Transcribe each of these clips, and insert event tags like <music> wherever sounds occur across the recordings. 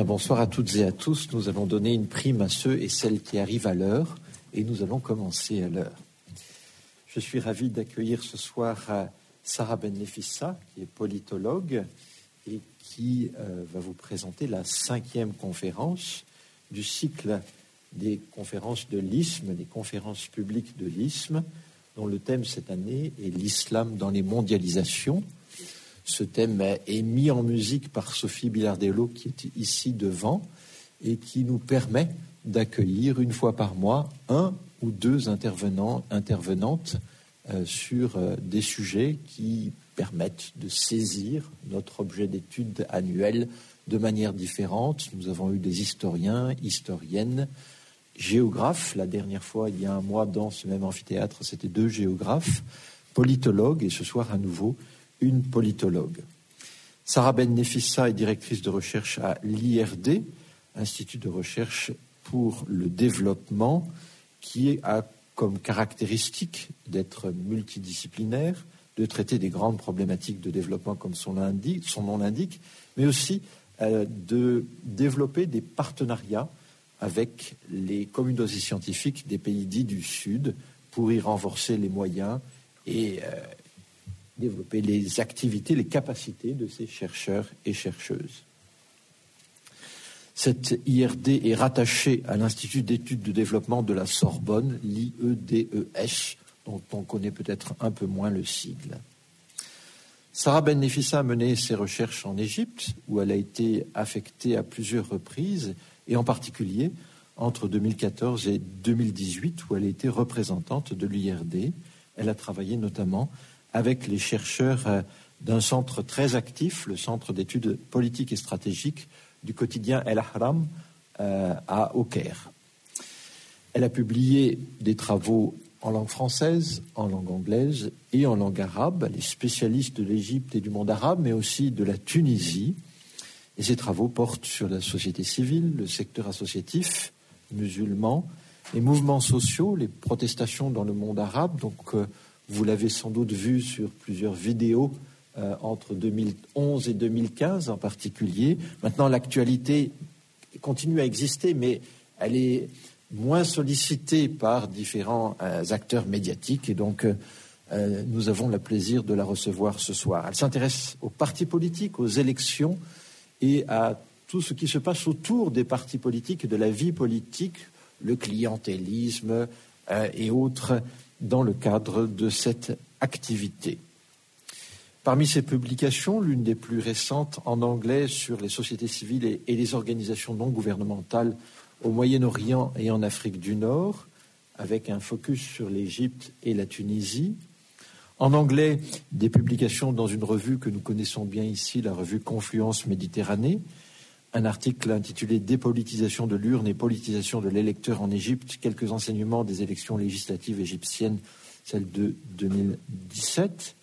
Bonsoir à toutes et à tous. Nous allons donner une prime à ceux et celles qui arrivent à l'heure et nous allons commencer à l'heure. Je suis ravi d'accueillir ce soir euh, Sarah Benefissa, qui est politologue et qui euh, va vous présenter la cinquième conférence du cycle des conférences de l'ISM, des conférences publiques de l'ISM, dont le thème cette année est l'islam dans les mondialisations. Ce thème est mis en musique par Sophie Bilardello, qui est ici devant, et qui nous permet d'accueillir une fois par mois un ou deux intervenants, intervenantes euh, sur euh, des sujets qui permettent de saisir notre objet d'étude annuel de manière différente. Nous avons eu des historiens, historiennes, géographes. La dernière fois, il y a un mois, dans ce même amphithéâtre, c'était deux géographes, politologues, et ce soir, à nouveau, une politologue. Sarah Ben Nefissa est directrice de recherche à l'IRD, Institut de recherche pour le développement, qui a comme caractéristique d'être multidisciplinaire, de traiter des grandes problématiques de développement comme son, nom l'indique, mais aussi euh, de développer des partenariats avec les communautés scientifiques des pays dits du Sud pour y renforcer les moyens et euh, développer les activités, les capacités de ces chercheurs et chercheuses. Cette IRD est rattachée à l'Institut d'études de développement de la Sorbonne, l'IEDES, dont on connaît peut-être un peu moins le sigle. Sarah Ben Nefissa a mené ses recherches en Égypte, où elle a été affectée à plusieurs reprises, et en particulier entre 2014 et 2018, où elle a été représentante de l'IRD. Elle a travaillé notamment avec les chercheurs euh, d'un centre très actif, le Centre d'études politiques et stratégiques du quotidien El Ahram euh, à Au Caire. Elle a publié des travaux en langue française, en langue anglaise et en langue arabe. Elle est spécialiste de l'Égypte et du monde arabe, mais aussi de la Tunisie. Et ses travaux portent sur la société civile, le secteur associatif musulman, les mouvements sociaux, les protestations dans le monde arabe. Donc, euh, vous l'avez sans doute vu sur plusieurs vidéos euh, entre 2011 et 2015 en particulier. Maintenant, l'actualité continue à exister, mais elle est moins sollicitée par différents euh, acteurs médiatiques et donc euh, nous avons le plaisir de la recevoir ce soir. Elle s'intéresse aux partis politiques, aux élections et à tout ce qui se passe autour des partis politiques et de la vie politique, le clientélisme et autres dans le cadre de cette activité. Parmi ces publications, l'une des plus récentes en anglais sur les sociétés civiles et, les organisations non gouvernementales au Moyen-Orient et en Afrique du Nord, avec un focus sur l'Égypte et la Tunisie. En anglais, des publications dans une revue que nous connaissons bien ici, la revue Confluence Méditerranée, un article intitulé Dépolitisation de l'urne et politisation de l'électeur en Égypte, quelques enseignements des élections législatives égyptiennes, celle de 2017.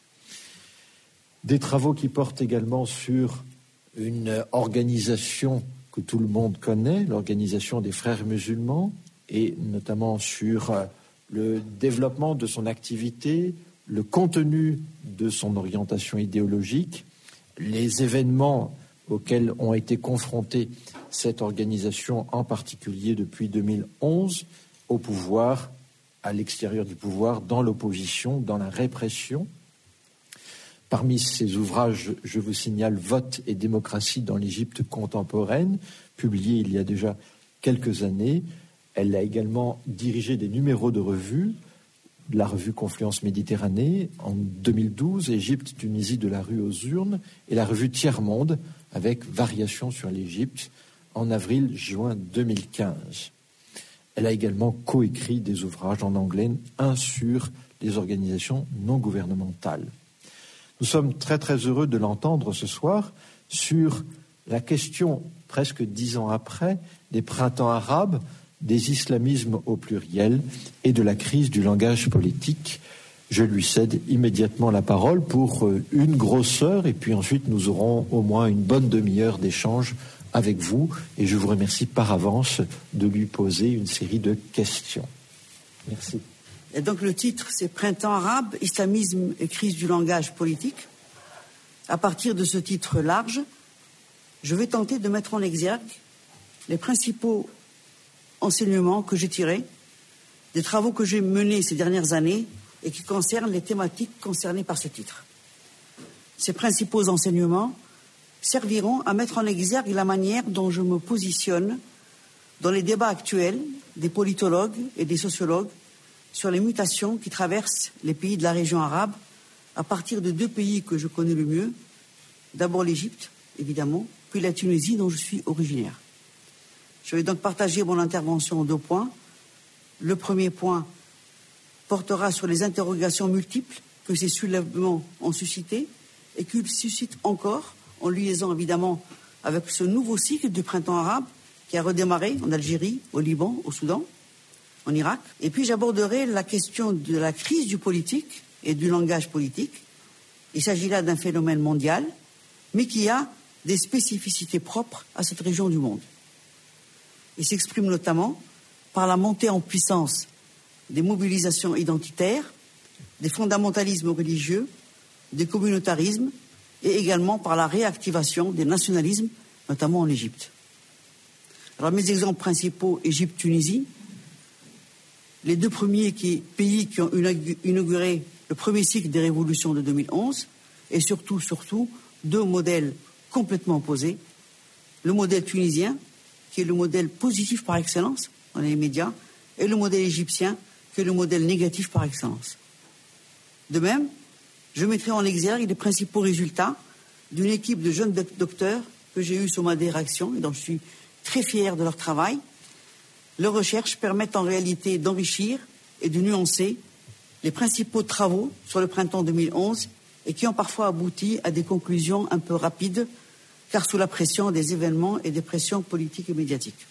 Des travaux qui portent également sur une organisation que tout le monde connaît, l'organisation des frères musulmans, et notamment sur le développement de son activité, le contenu de son orientation idéologique, les événements auxquels ont été confrontées cette organisation, en particulier depuis 2011, au pouvoir, à l'extérieur du pouvoir, dans l'opposition, dans la répression. Parmi ces ouvrages, je vous signale Vote et démocratie dans l'Égypte contemporaine, publié il y a déjà quelques années. Elle a également dirigé des numéros de revue, la revue Confluence Méditerranée en 2012, Égypte, Tunisie de la rue aux urnes, et la revue Tiers Monde avec Variations sur l'Égypte en avril-juin 2015. Elle a également coécrit des ouvrages en anglais, un sur les organisations non gouvernementales. Nous sommes très très heureux de l'entendre ce soir sur la question, presque dix ans après, des printemps arabes, des islamismes au pluriel et de la crise du langage politique. Je lui cède immédiatement la parole pour euh, une grosse heure et puis ensuite nous aurons au moins une bonne demi-heure d'échange avec vous et je vous remercie par avance de lui poser une série de questions. Merci. Le titre, c'est Printemps arabe, islamisme et crise du langage politique. À partir de ce titre large, je vais tenter de mettre en exergue les principaux enseignements que j'ai tirés des travaux que j'ai menés ces dernières années et qui concernent les thématiques concernées par ce titre. Ces principaux enseignements serviront à mettre en exergue la manière dont je me positionne dans les débats actuels des politologues et des sociologues sur les mutations qui traversent les pays de la région arabe à partir de deux pays que je connais le mieux, d'abord l'Égypte, évidemment, puis la Tunisie dont je suis originaire. Je vais donc partager mon intervention en deux points. Le premier point portera sur les interrogations multiples que ces soulèvements ont suscitées et qu'ils suscitent encore, en liaison évidemment avec ce nouveau cycle du printemps arabe qui a redémarré en Algérie, au Liban, au Soudan, en Irak. Et puis j'aborderai la question de la crise du politique et du langage politique. Il s'agit là d'un phénomène mondial, mais qui a des spécificités propres à cette région du monde. Il s'exprime notamment par la montée en puissance des mobilisations identitaires, des fondamentalismes religieux, des communautarismes et également par la réactivation des nationalismes, notamment en Égypte. Alors mes exemples principaux, Égypte-Tunisie, les deux premiers pays qui ont inauguré le premier cycle des révolutions de 2011, et surtout, surtout, deux modèles complètement opposés. Le modèle tunisien, qui est le modèle positif par excellence dans les médias, et le modèle égyptien, le modèle négatif par excellence. De même, je mettrai en exergue les principaux résultats d'une équipe de jeunes docteurs que j'ai eus sur ma direction et dont je suis très fier de leur travail. Leurs recherches permettent en réalité d'enrichir et de nuancer les principaux travaux sur le printemps 2011 et qui ont parfois abouti à des conclusions un peu rapides, car sous la pression des événements et des pressions politiques et médiatiques.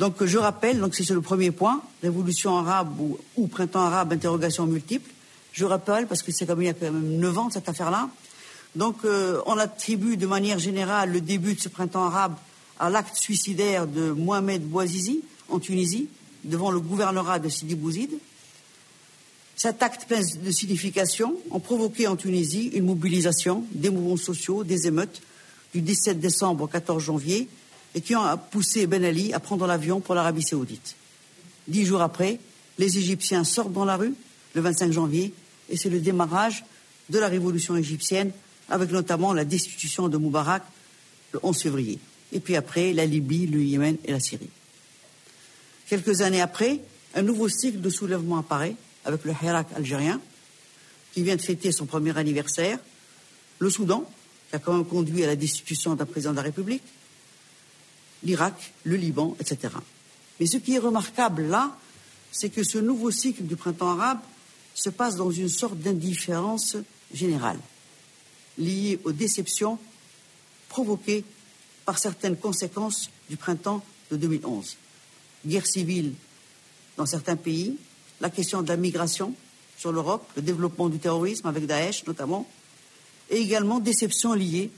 Donc je rappelle, donc c'est le premier point, révolution arabe ou, printemps arabe, interrogation multiple. Je rappelle, parce que c'est comme il y a quand même neuf ans cette affaire-là. Donc euh, on attribue de manière générale le début de ce printemps arabe à l'acte suicidaire de Mohamed Bouazizi en Tunisie, devant le gouvernorat de Sidi Bouzid. Cet acte plein de signification a provoqué en Tunisie une mobilisation des mouvements sociaux, des émeutes du 17 décembre au 14 janvier et qui ont poussé Ben Ali à prendre l'avion pour l'Arabie saoudite. Dix jours après, les Égyptiens sortent dans la rue le 25 janvier et c'est le démarrage de la révolution égyptienne avec notamment la destitution de Moubarak le 11 février et puis après la Libye, le Yémen et la Syrie. Quelques années après, un nouveau cycle de soulèvement apparaît avec le Hirak algérien, qui vient de fêter son premier anniversaire, le Soudan, qui a quand même conduit à la destitution d'un président de la République, l'Irak, le Liban, etc. Mais ce qui est remarquable là, c'est que ce nouveau cycle du printemps arabe se passe dans une sorte d'indifférence générale, liée aux déceptions provoquées par certaines conséquences du printemps de 2011. Guerre civile dans certains pays, la question de la migration sur l'Europe, le développement du terrorisme avec Daesh notamment, et également déceptions liées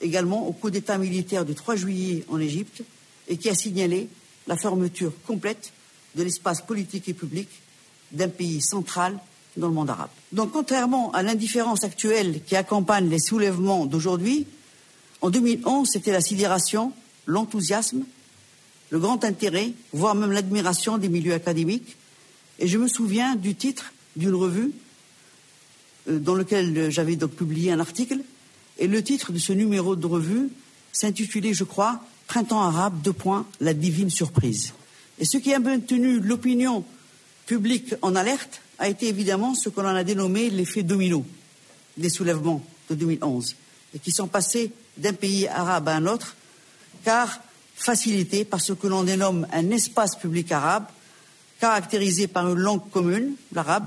également au coup d'État militaire du 3 juillet en Égypte et qui a signalé la fermeture complète de l'espace politique et public d'un pays central dans le monde arabe. Donc, contrairement à l'indifférence actuelle qui accompagne les soulèvements d'aujourd'hui, en 2011, c'était la sidération, l'enthousiasme, le grand intérêt, voire même l'admiration des milieux académiques. Et je me souviens du titre d'une revue euh, dans lequel j'avais donc publié un article. Le titre de ce numéro de revue s'intitulait, je crois, Printemps arabe, deux points, la divine surprise. Et ce qui a maintenu l'opinion publique en alerte a été évidemment ce qu'on en a dénommé l'effet domino des soulèvements de 2011 et qui sont passés d'un pays arabe à un autre, car facilité par ce que l'on dénomme un espace public arabe, caractérisé par une langue commune, l'arabe,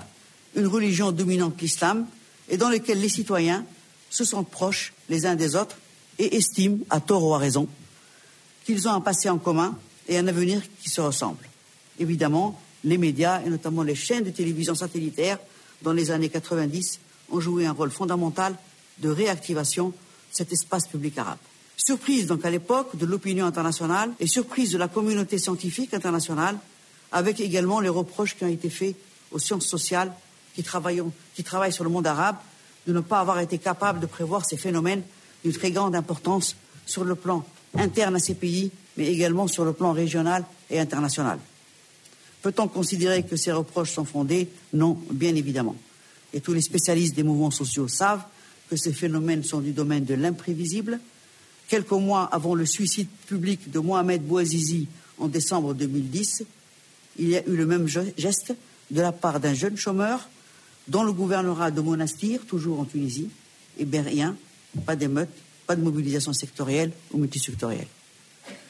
une religion dominante, l'islam, et dans lequel les citoyens se sentent proches les uns des autres et estiment, à tort ou à raison, qu'ils ont un passé en commun et un avenir qui se ressemble. Évidemment, les médias, et notamment les chaînes de télévision satellitaires, dans les années 90, ont joué un rôle fondamental de réactivation cet espace public arabe. Surprise donc à l'époque de l'opinion internationale et surprise de la communauté scientifique internationale, avec également les reproches qui ont été faits aux sciences sociales qui travaillent sur le monde arabe de ne pas avoir été capables de prévoir ces phénomènes d'une très grande importance sur le plan interne à ces pays, mais également sur le plan régional et international. Peut-on considérer que ces reproches sont fondés? Non, bien évidemment. Et tous les spécialistes des mouvements sociaux savent que ces phénomènes sont du domaine de l'imprévisible. Quelques mois avant le suicide public de Mohamed Bouazizi en décembre 2010, il y a eu le même geste de la part d'un jeune chômeur dans le gouvernorat de Monastir, toujours en Tunisie, et bien rien, pas d'émeute, pas de mobilisation sectorielle ou multisectorielle.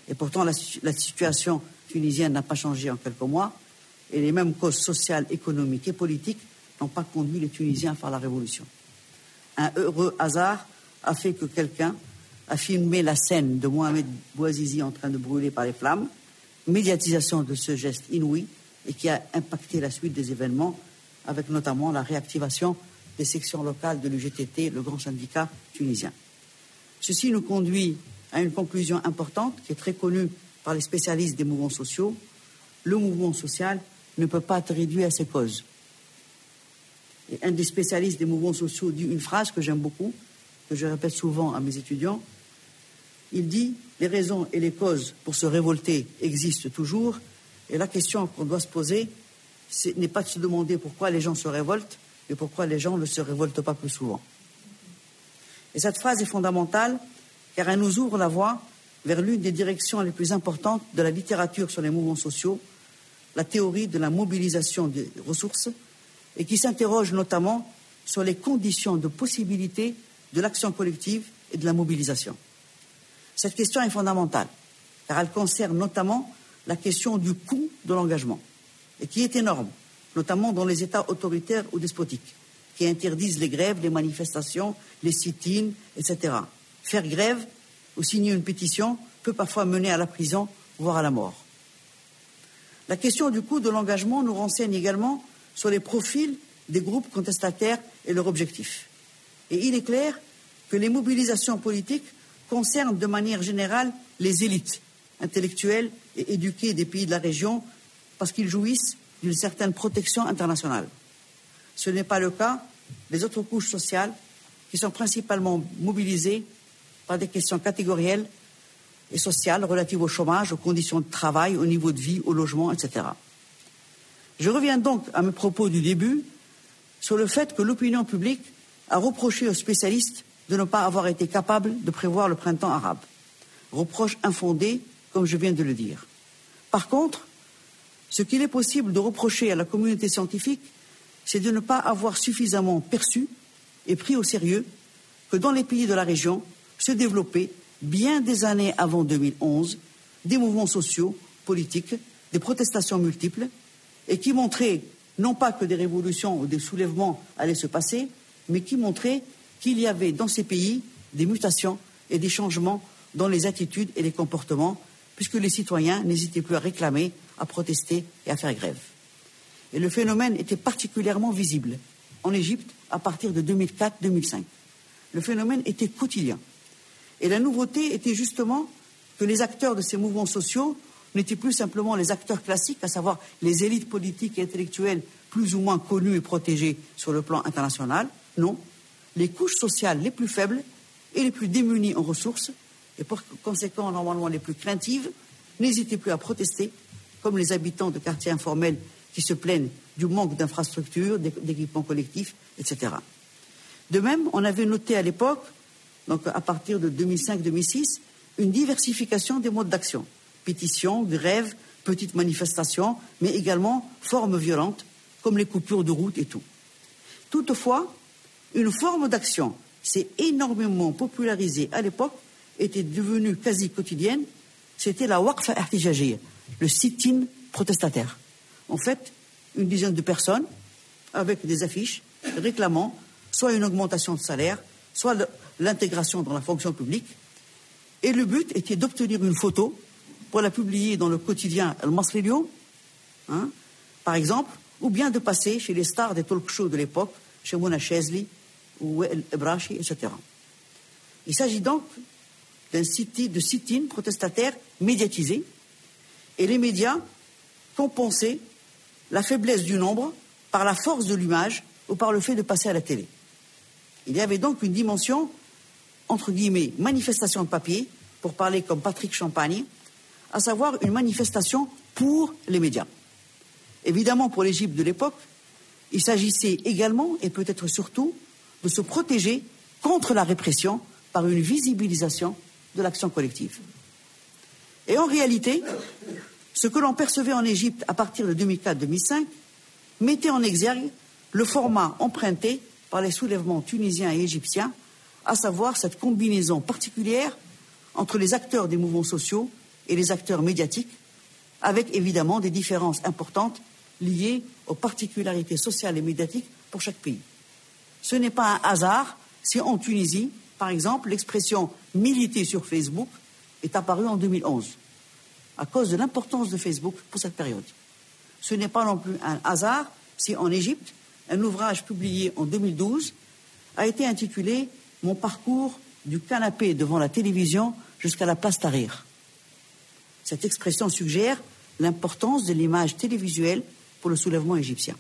Et pourtant, la, la situation tunisienne n'a pas changé en quelques mois, et les mêmes causes sociales, économiques et politiques n'ont pas conduit les Tunisiens à faire la révolution. Un heureux hasard a fait que quelqu'un a filmé la scène de Mohamed Bouazizi en train de brûler par les flammes, médiatisation de ce geste inouï et qui a impacté la suite des événements, avec notamment la réactivation des sections locales de l'UGTT, le grand syndicat tunisien. Ceci nous conduit à une conclusion importante qui est très connue par les spécialistes des mouvements sociaux. Le mouvement social ne peut pas être réduit à ses causes. Et un des spécialistes des mouvements sociaux dit une phrase que j'aime beaucoup, que je répète souvent à mes étudiants. Il dit les raisons et les causes pour se révolter existent toujours, et la question qu'on doit se poser n'est pas de se demander pourquoi les gens se révoltent, mais pourquoi les gens ne se révoltent pas plus souvent. Et cette phrase est fondamentale car elle nous ouvre la voie vers l'une des directions les plus importantes de la littérature sur les mouvements sociaux, la théorie de la mobilisation des ressources, et qui s'interroge notamment sur les conditions de possibilité de l'action collective et de la mobilisation. Cette question est fondamentale, car elle concerne notamment la question du coût de l'engagement, et qui est énorme, notamment dans les États autoritaires ou despotiques, qui interdisent les grèves, les manifestations, les sit-ins, etc. Faire grève ou signer une pétition peut parfois mener à la prison, voire à la mort. La question du coût de l'engagement nous renseigne également sur les profils des groupes contestataires et leurs objectifs. Et il est clair que les mobilisations politiques concernent de manière générale les élites intellectuelles et éduquées des pays de la région parce qu'ils jouissent d'une certaine protection internationale. Ce n'est pas le cas des autres couches sociales qui sont principalement mobilisées par des questions catégorielles et sociales relatives au chômage, aux conditions de travail, au niveau de vie, au logement, etc. Je reviens donc à mes propos du début sur le fait que l'opinion publique a reproché aux spécialistes de ne pas avoir été capables de prévoir le printemps arabe. Reproche infondé, comme je viens de le dire. Par contre, ce qu'il est possible de reprocher à la communauté scientifique, c'est de ne pas avoir suffisamment perçu et pris au sérieux que dans les pays de la région se développaient, bien des années avant 2011, des mouvements sociaux, politiques, des protestations multiples, et qui montraient non pas que des révolutions ou des soulèvements allaient se passer, mais qui montraient qu'il y avait dans ces pays des mutations et des changements dans les attitudes et les comportements, puisque les citoyens n'hésitaient plus à réclamer, à protester et à faire grève. Et le phénomène était particulièrement visible en Égypte à partir de 2004-2005. Le phénomène était quotidien. Et la nouveauté était justement que les acteurs de ces mouvements sociaux n'étaient plus simplement les acteurs classiques, à savoir les élites politiques et intellectuelles plus ou moins connues et protégées sur le plan international. Non, les couches sociales les plus faibles et les plus démunies en ressources, et par conséquent normalement les plus craintives, n'hésitaient plus à protester, comme les habitants de quartiers informels qui se plaignent du manque d'infrastructures, d'équipements collectifs, etc. De même, on avait noté à l'époque, donc à partir de 2005-2006, une diversification des modes d'action pétitions, grèves, petites manifestations, mais également formes violentes, comme les coupures de route et tout. Toutefois, une forme d'action s'est énormément popularisée à l'époque, était devenue quasi quotidienne, c'était la waqfa ihtijajiyya, le sit-in protestataire. En fait, une dizaine de personnes avec des affiches réclamant soit une augmentation de salaire, soit l'intégration dans la fonction publique. Et le but était d'obtenir une photo pour la publier dans le quotidien El Masrilio, hein, par exemple, ou bien de passer chez les stars des talk shows de l'époque, chez Mona Chesli ou El Ebrashi, etc. Il s'agit donc d'un sit-in protestataire médiatisé, et les médias compensaient la faiblesse du nombre par la force de l'image ou par le fait de passer à la télé. Il y avait donc une dimension entre guillemets, manifestation de papier, pour parler comme Patrick Champagne, à savoir une manifestation pour les médias. Évidemment, pour l'Égypte de l'époque, il s'agissait également, et peut-être surtout, de se protéger contre la répression par une visibilisation de l'action collective. Et en réalité, ce que l'on percevait en Égypte à partir de 2004-2005 mettait en exergue le format emprunté par les soulèvements tunisiens et égyptiens, à savoir cette combinaison particulière entre les acteurs des mouvements sociaux et les acteurs médiatiques, avec évidemment des différences importantes liées aux particularités sociales et médiatiques pour chaque pays. Ce n'est pas un hasard si en Tunisie, par exemple, l'expression militer sur Facebook est apparue en 2011, à cause de l'importance de Facebook pour cette période. Ce n'est pas non plus un hasard si en Égypte, un ouvrage publié en 2012 a été intitulé Mon parcours du canapé devant la télévision jusqu'à la place Tahrir. Cette expression suggère l'importance de l'image télévisuelle pour le soulèvement égyptien.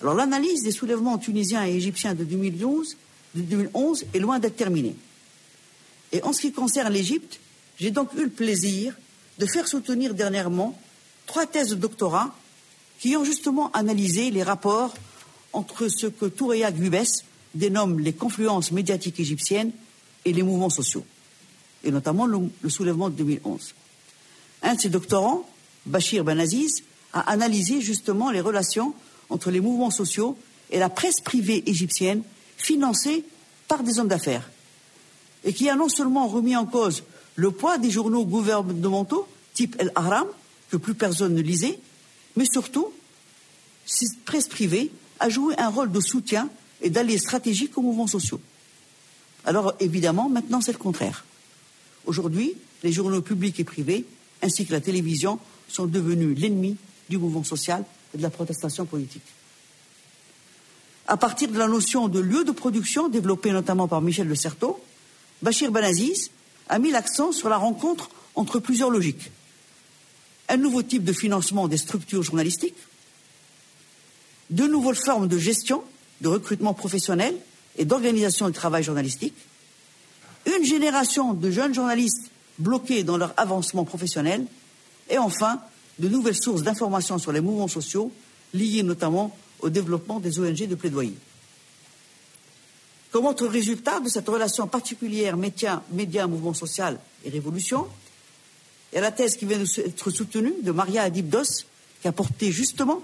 Alors l'analyse des soulèvements tunisiens et égyptiens de 2011, de 2011 est loin d'être terminée. Et en ce qui concerne l'Égypte, j'ai donc eu le plaisir de faire soutenir dernièrement trois thèses de doctorat qui ont justement analysé les rapports entre ce que Toureya Gubes dénomme les confluences médiatiques égyptiennes et les mouvements sociaux, et notamment le, soulèvement de 2011. Un de ces doctorants, Bachir Benaziz, a analysé justement les relations entre les mouvements sociaux et la presse privée égyptienne financée par des hommes d'affaires, et qui a non seulement remis en cause le poids des journaux gouvernementaux, type El Ahram, que plus personne ne lisait, mais surtout, cette presse privée a joué un rôle de soutien et d'allié stratégique aux mouvements sociaux. Alors évidemment, maintenant c'est le contraire. Aujourd'hui, les journaux publics et privés, ainsi que la télévision, sont devenus l'ennemi du mouvement social et de la protestation politique. À partir de la notion de lieu de production développée notamment par Michel Le Certeau, Bachir Benaziz a mis l'accent sur la rencontre entre plusieurs logiques un nouveau type de financement des structures journalistiques, de nouvelles formes de gestion, de recrutement professionnel et d'organisation du travail journalistique, une génération de jeunes journalistes bloqués dans leur avancement professionnel, et enfin de nouvelles sources d'informations sur les mouvements sociaux liés notamment au développement des ONG de plaidoyer. Comme autre résultat de cette relation particulière média, média mouvement social et révolution, il y a la thèse qui vient d'être soutenue de Maria Adibdos, qui a porté justement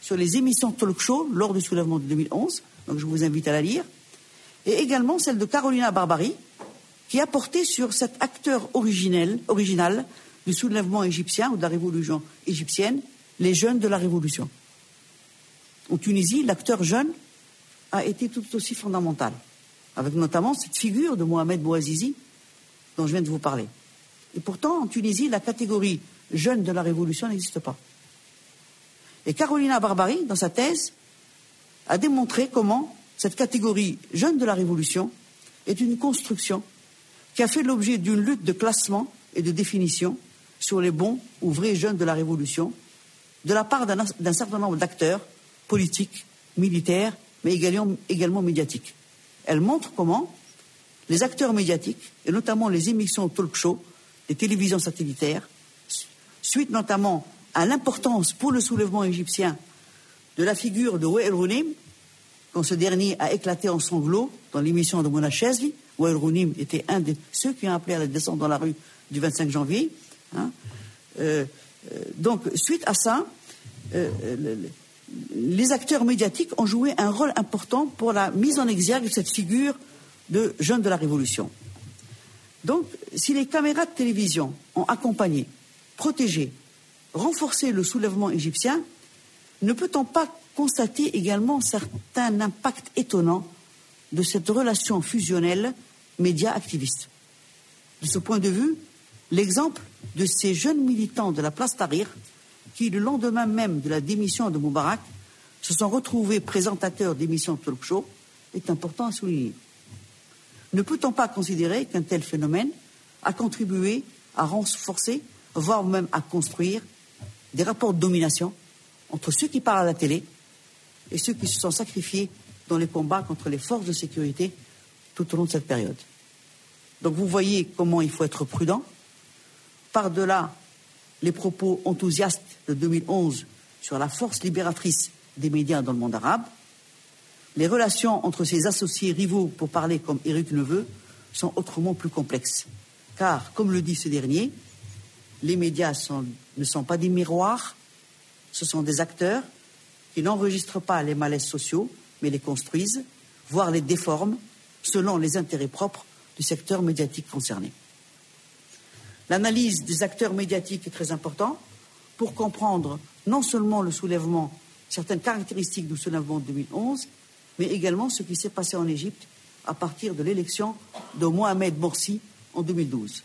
sur les émissions talk show lors du soulèvement de 2011. Donc je vous invite à la lire. Et également celle de Carolina Barbari, qui a porté sur cet acteur originel, original du soulèvement égyptien ou de la révolution égyptienne, les jeunes de la révolution. En Tunisie, l'acteur jeune a été tout aussi fondamental, avec notamment cette figure de Mohamed Bouazizi dont je viens de vous parler. Et pourtant, en Tunisie, la catégorie jeune de la Révolution n'existe pas. Et Carolina Barbari, dans sa thèse, a démontré comment cette catégorie jeune de la Révolution est une construction qui a fait l'objet d'une lutte de classement et de définition sur les bons ou vrais jeunes de la Révolution, de la part d'un certain nombre d'acteurs politiques, militaires, mais également, médiatiques. Elle montre comment les acteurs médiatiques, et notamment les émissions talk show, des télévisions satellitaires, suite notamment à l'importance pour le soulèvement égyptien de la figure de Wael Rounim, quand ce dernier a éclaté en sanglots dans l'émission de Mona Chesli. Wael Rounim était un de ceux qui ont appelé à la descente dans la rue du 25 janvier. Hein. Euh, euh, donc, suite à ça, euh, les acteurs médiatiques ont joué un rôle important pour la mise en exergue de cette figure de jeunes de la Révolution. Donc, si les caméras de télévision ont accompagné, protégé, renforcé le soulèvement égyptien, ne peut-on pas constater également certains impacts étonnants de cette relation fusionnelle média-activiste? De ce point de vue, l'exemple de ces jeunes militants de la place Tahrir, qui, le lendemain même de la démission de Moubarak, se sont retrouvés présentateurs d'émissions talk show, est important à souligner. Ne peut-on pas considérer qu'un tel phénomène a contribué à renforcer, voire même à construire des rapports de domination entre ceux qui parlent à la télé et ceux qui se sont sacrifiés dans les combats contre les forces de sécurité tout au long de cette période? Donc vous voyez comment il faut être prudent. Par-delà les propos enthousiastes de 2011 sur la force libératrice des médias dans le monde arabe, les relations entre ses associés rivaux, pour parler comme Éric Neveu, sont autrement plus complexes. Car, comme le dit ce dernier, les médias ne sont pas des miroirs, ce sont des acteurs qui n'enregistrent pas les malaises sociaux, mais les construisent, voire les déforment selon les intérêts propres du secteur médiatique concerné. L'analyse des acteurs médiatiques est très importante pour comprendre non seulement le soulèvement, certaines caractéristiques du soulèvement de 2011, mais également ce qui s'est passé en Égypte à partir de l'élection de Mohamed Morsi en 2012.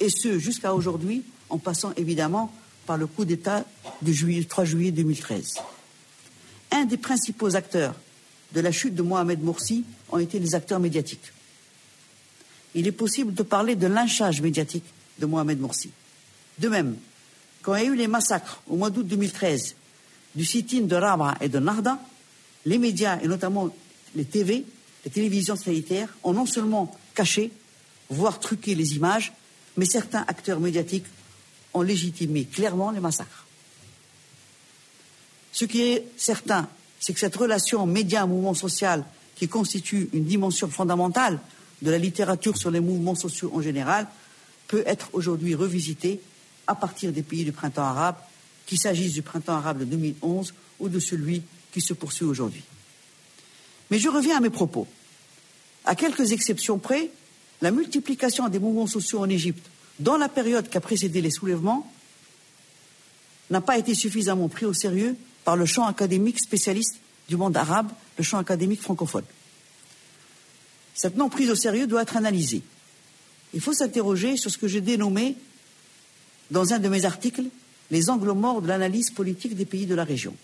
Et ce, jusqu'à aujourd'hui, en passant évidemment par le coup d'État du 3 juillet 2013. Un des principaux acteurs de la chute de Mohamed Morsi ont été les acteurs médiatiques. Il est possible de parler de lynchage médiatique de Mohamed Morsi. De même, quand il y a eu les massacres au mois d'août 2013 du sit-in de Rabah et de Narda, les médias, et notamment les TV, les télévisions sanitaires, ont non seulement caché, voire truqué les images, mais certains acteurs médiatiques ont légitimé clairement les massacres. Ce qui est certain, c'est que cette relation média-mouvement social, qui constitue une dimension fondamentale de la littérature sur les mouvements sociaux en général, peut être aujourd'hui revisitée à partir des pays du printemps arabe, qu'il s'agisse du printemps arabe de 2011 ou de celui qui se poursuit aujourd'hui. Mais je reviens à mes propos. À quelques exceptions près, la multiplication des mouvements sociaux en Égypte dans la période qui a précédé les soulèvements n'a pas été suffisamment pris au sérieux par le champ académique spécialiste du monde arabe, le champ académique francophone. Cette non prise au sérieux doit être analysée. Il faut s'interroger sur ce que j'ai dénommé dans un de mes articles les angles morts de l'analyse politique des pays de la région.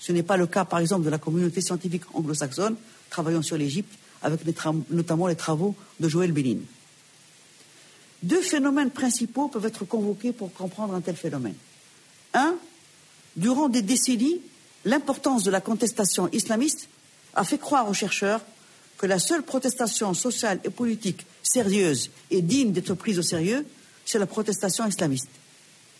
Ce n'est pas le cas, par exemple, de la communauté scientifique anglo-saxonne travaillant sur l'Égypte, avec notamment les travaux de Joël Bénin. Deux phénomènes principaux peuvent être convoqués pour comprendre un tel phénomène. Un, durant des décennies, l'importance de la contestation islamiste a fait croire aux chercheurs que la seule protestation sociale et politique sérieuse et digne d'être prise au sérieux, c'est la protestation islamiste.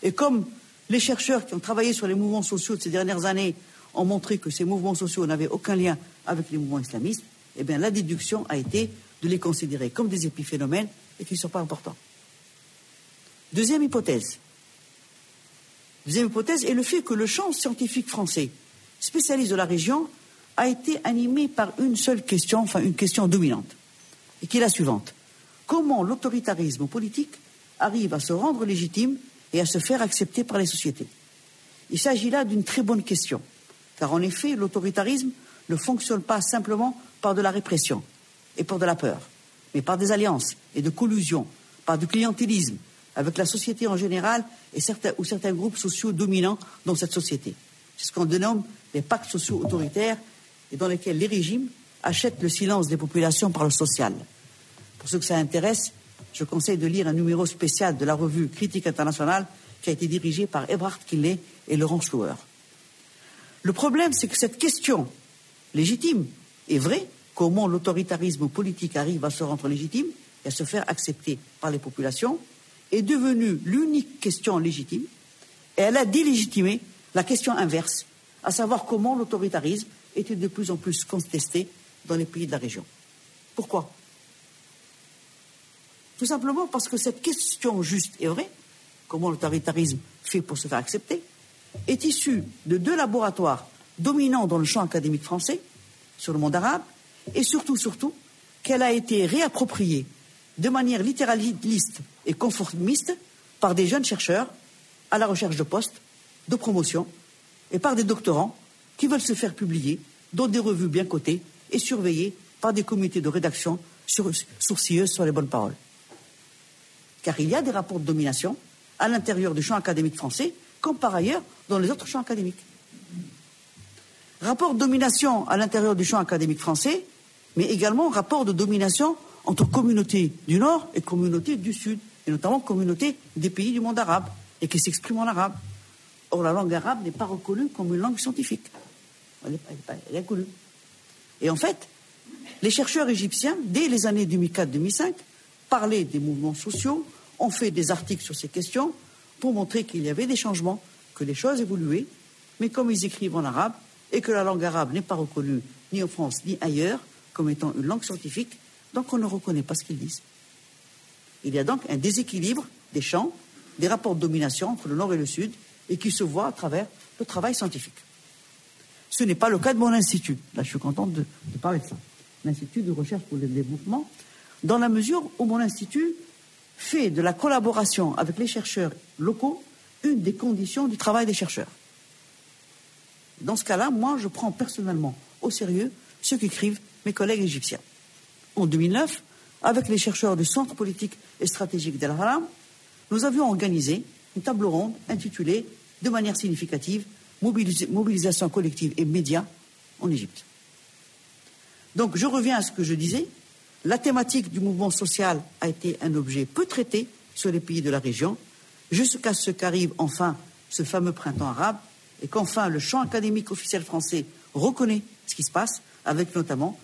Et comme les chercheurs qui ont travaillé sur les mouvements sociaux de ces dernières années ont montré que ces mouvements sociaux n'avaient aucun lien avec les mouvements islamistes, eh bien, la déduction a été de les considérer comme des épiphénomènes et qui ne sont pas importants. Deuxième hypothèse. Deuxième hypothèse est le fait que le champ scientifique français, spécialiste de la région, a été animé par une seule question, enfin une question dominante, et qui est la suivante. Comment l'autoritarisme politique arrive à se rendre légitime et à se faire accepter par les sociétés? Il s'agit là d'une très bonne question, car en effet, l'autoritarisme ne fonctionne pas simplement par de la répression et par de la peur, mais par des alliances et de collusions, par du clientélisme, avec la société en général et certains, ou certains groupes sociaux dominants dans cette société. C'est ce qu'on dénomme les pactes sociaux autoritaires et dans lesquels les régimes achètent le silence des populations par le social. Pour ceux que ça intéresse, je conseille de lire un numéro spécial de la revue Critique internationale qui a été dirigé par Ebrard Killet et Laurent Schlouer. Le problème, c'est que cette question légitime est vraie, comment l'autoritarisme politique arrive à se rendre légitime et à se faire accepter par les populations, est devenue l'unique question légitime et elle a délégitimé la question inverse, à savoir comment l'autoritarisme était de plus en plus contesté dans les pays de la région. Pourquoi? Tout simplement parce que cette question juste et vraie, comment l'autoritarisme fait pour se faire accepter, est issue de deux laboratoires dominants dans le champ académique français, sur le monde arabe, et surtout, surtout, qu'elle a été réappropriée de manière littéraliste et conformiste par des jeunes chercheurs à la recherche de postes, de promotion, et par des doctorants qui veulent se faire publier dans des revues bien cotées et surveillées par des comités de rédaction sourcilleuses sur les bonnes paroles. Car il y a des rapports de domination à l'intérieur du champ académique français, comme par ailleurs dans les autres champs académiques. Rapport de domination à l'intérieur du champ académique français, mais également rapport de domination entre communautés du Nord et communautés du Sud, et notamment communautés des pays du monde arabe, et qui s'expriment en arabe. Or, la langue arabe n'est pas reconnue comme une langue scientifique. Reconnue. Et en fait, Les chercheurs égyptiens, dès les années 2004-2005, parlaient des mouvements sociaux, ont fait des articles sur ces questions pour montrer qu'il y avait des changements, que les choses évoluaient, mais comme ils écrivent en arabe et que la langue arabe n'est pas reconnue ni en France ni ailleurs comme étant une langue scientifique, donc on ne reconnaît pas ce qu'ils disent. Il y a donc un déséquilibre des champs, des rapports de domination entre le Nord et le Sud, et qui se voit à travers le travail scientifique. Ce n'est pas le cas de mon institut. Là, je suis contente de, parler de ça. L'Institut de recherche pour le développement, dans la mesure où mon institut fait de la collaboration avec les chercheurs locaux une des conditions du travail des chercheurs. Dans ce cas-là, moi, je prends personnellement au sérieux ce qu'écrivent mes collègues égyptiens. En 2009, avec les chercheurs du Centre politique et stratégique d'El Haram, nous avions organisé une table ronde intitulée de manière significative mobilisation collective et médias en Égypte. Donc je reviens à ce que je disais. La thématique du mouvement social a été un objet peu traité sur les pays de la région, jusqu'à ce qu'arrive enfin ce fameux printemps arabe et qu'enfin le champ académique officiel français reconnaît ce qui se passe, avec notamment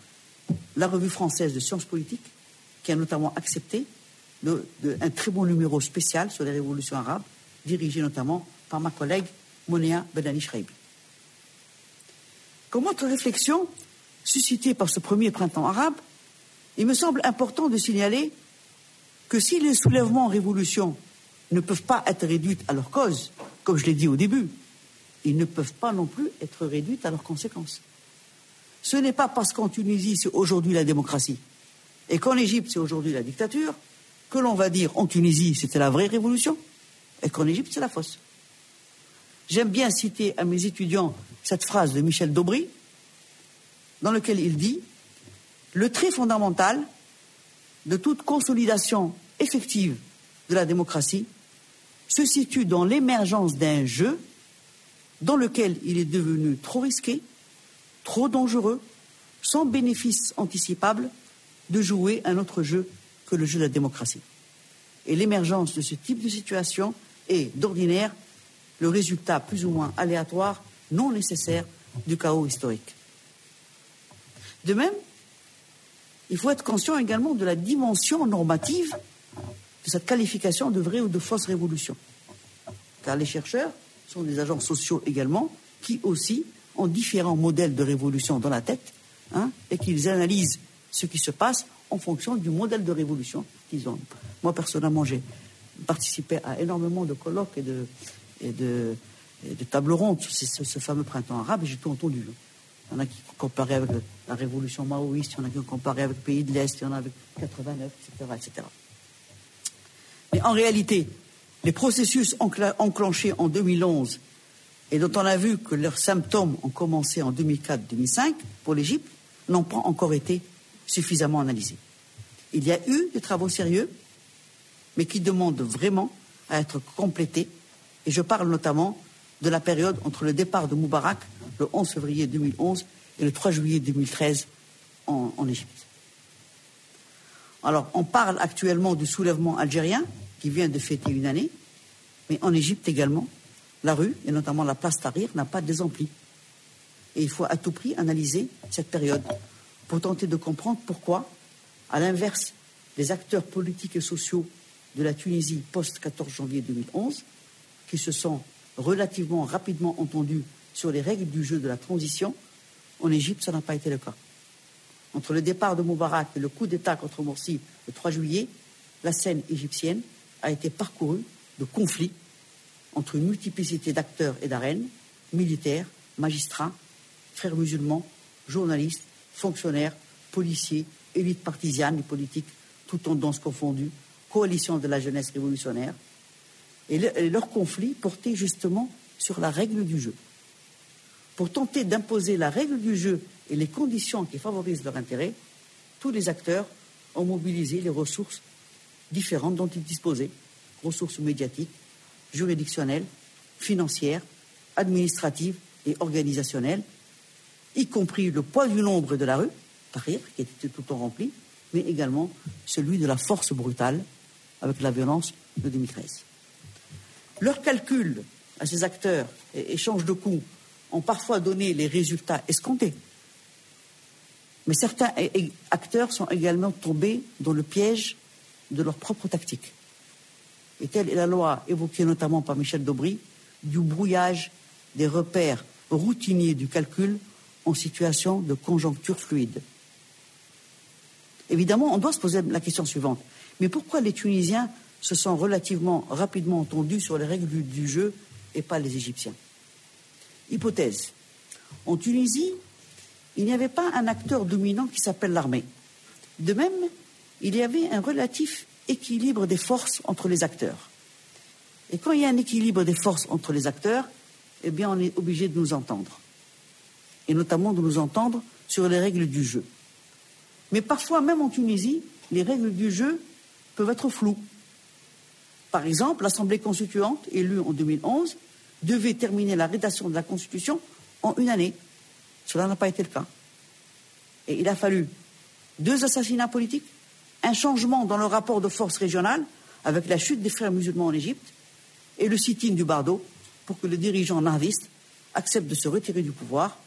la revue française de sciences politiques, qui a notamment accepté un très bon numéro spécial sur les révolutions arabes, dirigé notamment par ma collègue Monéa Bedani Shreibi. Comme autre réflexion suscitée par ce premier printemps arabe, il me semble important de signaler que si les soulèvements en révolution ne peuvent pas être réduits à leur cause, comme je l'ai dit au début, ils ne peuvent pas non plus être réduits à leurs conséquences. Ce n'est pas parce qu'en Tunisie c'est aujourd'hui la démocratie et qu'en Égypte c'est aujourd'hui la dictature que l'on va dire en Tunisie c'était la vraie révolution et qu'en Égypte c'est la fausse. J'aime bien citer à mes étudiants cette phrase de Michel Daubry, dans laquelle il dit Le trait fondamental de toute consolidation effective de la démocratie se situe dans l'émergence d'un jeu dans lequel il est devenu trop risqué, trop dangereux, sans bénéfice anticipable, de jouer un autre jeu que le jeu de la démocratie. Et l'émergence de ce type de situation est, d'ordinaire, le résultat plus ou moins aléatoire, non nécessaire, du chaos historique. De même, il faut être conscient également de la dimension normative de cette qualification de vraie ou de fausse révolution. Car les chercheurs sont des agents sociaux également, qui aussi ont différents modèles de révolution dans la tête, hein, et qu'ils analysent ce qui se passe en fonction du modèle de révolution qu'ils ont. Moi, personnellement, j'ai participé à énormément de colloques et de, et de, tables rondes sur ce, fameux printemps arabe, j'ai tout entendu. Il y en a qui comparaient avec la révolution maoïste, il y en a qui comparé avec le pays de l'Est, il y en a avec 89, etc., etc. Mais en réalité, les processus enclenchés en 2011 et dont on a vu que leurs symptômes ont commencé en 2004-2005 pour l'Égypte n'ont pas encore été suffisamment analysés. Il y a eu des travaux sérieux, mais qui demandent vraiment à être complétés et je parle notamment de la période entre le départ de Moubarak, le 11 février 2011, et le 3 juillet 2013 en, Égypte. Alors, on parle actuellement du soulèvement algérien, qui vient de fêter une année, mais en Égypte également, la rue, et notamment la place Tahrir, n'a pas désempli. Et il faut à tout prix analyser cette période pour tenter de comprendre pourquoi, à l'inverse des acteurs politiques et sociaux de la Tunisie post-14 janvier 2011, qui se sont relativement rapidement entendus sur les règles du jeu de la transition, en Égypte, ça n'a pas été le cas. Entre le départ de Moubarak et le coup d'État contre Morsi le 3 juillet, la scène égyptienne a été parcourue de conflits entre une multiplicité d'acteurs et d'arènes, militaires, magistrats, frères musulmans, journalistes, fonctionnaires, policiers, élites partisanes et politiques, toutes tendances confondues, coalition de la jeunesse révolutionnaire, et, leur conflit portait justement sur la règle du jeu. Pour tenter d'imposer la règle du jeu et les conditions qui favorisent leur intérêt, tous les acteurs ont mobilisé les ressources différentes dont ils disposaient, ressources médiatiques, juridictionnelles, financières, administratives et organisationnelles, y compris le poids du nombre de la rue, Tahrir, qui était tout le temps rempli, mais également celui de la force brutale avec la violence de 2013. Leurs calculs à ces acteurs échanges de coûts ont parfois donné les résultats escomptés. Mais certains acteurs sont également tombés dans le piège de leur propre tactique. Et telle est la loi évoquée notamment par Michel Daubry du brouillage des repères routiniers du calcul en situation de conjoncture fluide. Évidemment, on doit se poser la question suivante. Mais pourquoi les Tunisiens se sont relativement rapidement entendus sur les règles du jeu et pas les Égyptiens Hypothèse. En Tunisie, il n'y avait pas un acteur dominant qui s'appelle l'armée. De même, il y avait un relatif équilibre des forces entre les acteurs. Et quand il y a un équilibre des forces entre les acteurs, eh bien, on est obligé de nous entendre. Et notamment de nous entendre sur les règles du jeu. Mais parfois, même en Tunisie, les règles du jeu peuvent être floues. Par exemple, l'Assemblée constituante, élue en 2011, devait terminer la rédaction de la Constitution en une année. Cela n'a pas été le cas. Et il a fallu deux assassinats politiques, un changement dans le rapport de force régionale avec la chute des frères musulmans en Égypte et le sit-in du Bardo pour que les dirigeants navistes acceptent de se retirer du pouvoir,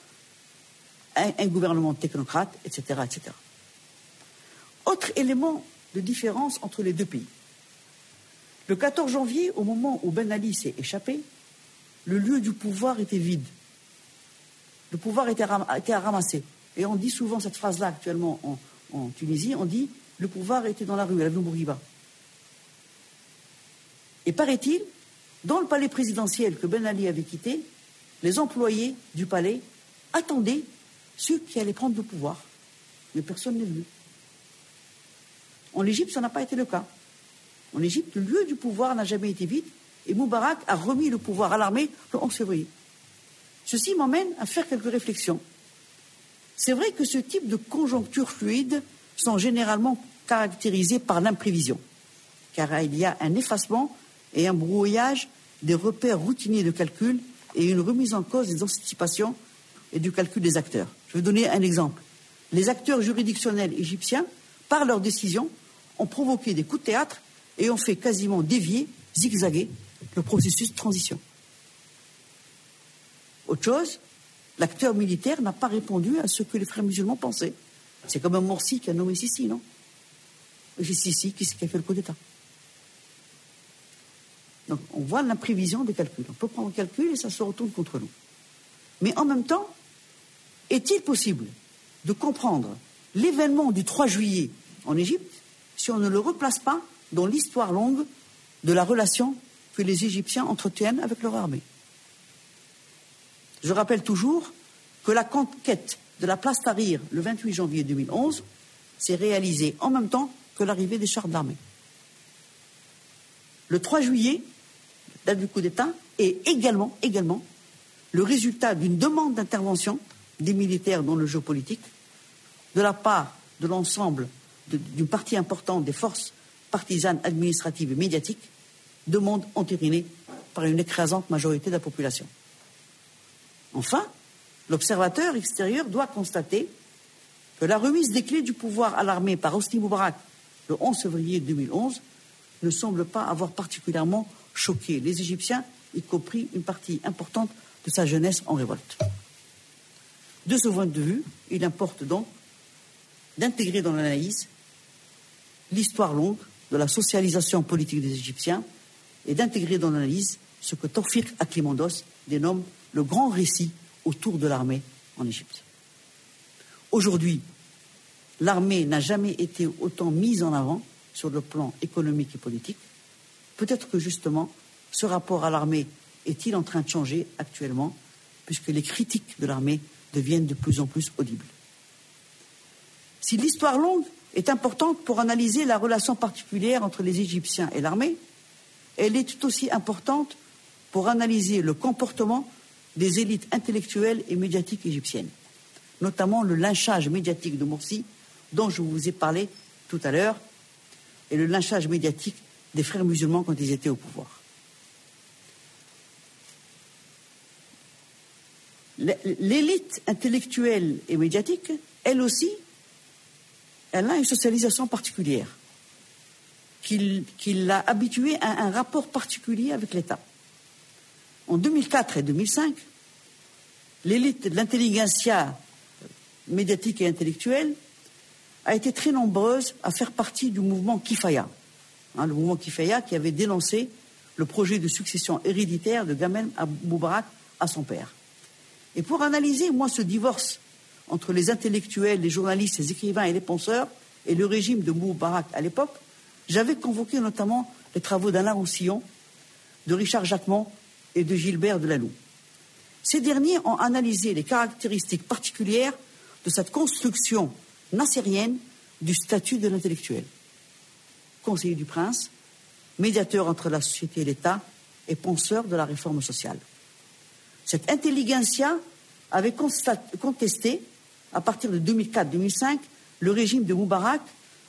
un, gouvernement technocrate, etc. Autre élément de différence entre les deux pays. Le 14 janvier, au moment où Ben Ali s'est échappé, le lieu du pouvoir était vide. Le pouvoir était, à ramasser. Et on dit souvent cette phrase-là actuellement en, Tunisie, on dit le pouvoir était dans la rue, à l'avenue Bourguiba. Et paraît-il, dans le palais présidentiel que Ben Ali avait quitté, les employés du palais attendaient ceux qui allaient prendre le pouvoir. Mais personne n'est venu. En Égypte, ça n'a pas été le cas. En Égypte, le lieu du pouvoir n'a jamais été vide et Moubarak a remis le pouvoir à l'armée le 11 février. Ceci m'emmène à faire quelques réflexions. C'est vrai que ce type de conjonctures fluides sont généralement caractérisées par l'imprévision, car il y a un effacement et un brouillage des repères routiniers de calcul et une remise en cause des anticipations et du calcul des acteurs. Je vais donner un exemple. Les acteurs juridictionnels égyptiens, par leurs décisions, ont provoqué des coups de théâtre et ont fait quasiment dévier, zigzaguer le processus de transition. Autre chose, l'acteur militaire n'a pas répondu à ce que les frères musulmans pensaient. C'est comme un Morsi qui a nommé Sissi, non? Sissi qui, qui a fait le coup d'État. Donc on voit l'imprévision des calculs. On peut prendre un calcul et ça se retourne contre nous. Mais en même temps, est-il possible de comprendre l'événement du 3 juillet en Égypte si on ne le replace pas dans l'histoire longue de la relation que les Égyptiens entretiennent avec leur armée. Je rappelle toujours que la conquête de la place Tahrir le 28 janvier 2011 s'est réalisée en même temps que l'arrivée des chars d'armée. Le 3 juillet, date du coup d'État, est également, également le résultat d'une demande d'intervention des militaires dans le jeu politique de la part de l'ensemble d'une partie importante des forces partisanes, administratives et médiatiques, demande entérinée par une écrasante majorité de la population. Enfin, l'observateur extérieur doit constater que la remise des clés du pouvoir à l'armée par Hosni Moubarak le 11 février 2011 ne semble pas avoir particulièrement choqué les Égyptiens, y compris une partie importante de sa jeunesse en révolte. De ce point de vue, il importe donc d'intégrer dans l'analyse l'histoire longue de la socialisation politique des Égyptiens et d'intégrer dans l'analyse ce que Tawfiq Aklimandos dénomme le grand récit autour de l'armée en Égypte. Aujourd'hui, l'armée n'a jamais été autant mise en avant sur le plan économique et politique. Peut-être que justement, ce rapport à l'armée est-il en train de changer actuellement, puisque les critiques de l'armée deviennent de plus en plus audibles. Si l'histoire longue est importante pour analyser la relation particulière entre les Égyptiens et l'armée, elle est tout aussi importante pour analyser le comportement des élites intellectuelles et médiatiques égyptiennes, notamment le lynchage médiatique de Morsi, dont je vous ai parlé tout à l'heure, et le lynchage médiatique des frères musulmans quand ils étaient au pouvoir. L'élite intellectuelle et médiatique, elle aussi, elle a une socialisation particulière qui, l'a habitué à un rapport particulier avec l'État. En 2004 et 2005, l'élite de l'intelligentsia médiatique et intellectuelle a été très nombreuse à faire partie du mouvement Kifaya. Hein, le mouvement Kifaya qui avait dénoncé le projet de succession héréditaire de Gamel Moubarak à son père. Et pour analyser, moi, ce divorce entre les intellectuels, les journalistes, les écrivains et les penseurs et le régime de Moubarak à l'époque, j'avais convoqué notamment les travaux d'Alain Roussillon, de Richard Jacquemont et de Gilbert Delalou. Ces derniers ont analysé les caractéristiques particulières de cette construction nassérienne du statut de l'intellectuel. Conseiller du prince, médiateur entre la société et l'État et penseur de la réforme sociale. Cette intelligentsia avait contesté, à partir de 2004-2005, le régime de Moubarak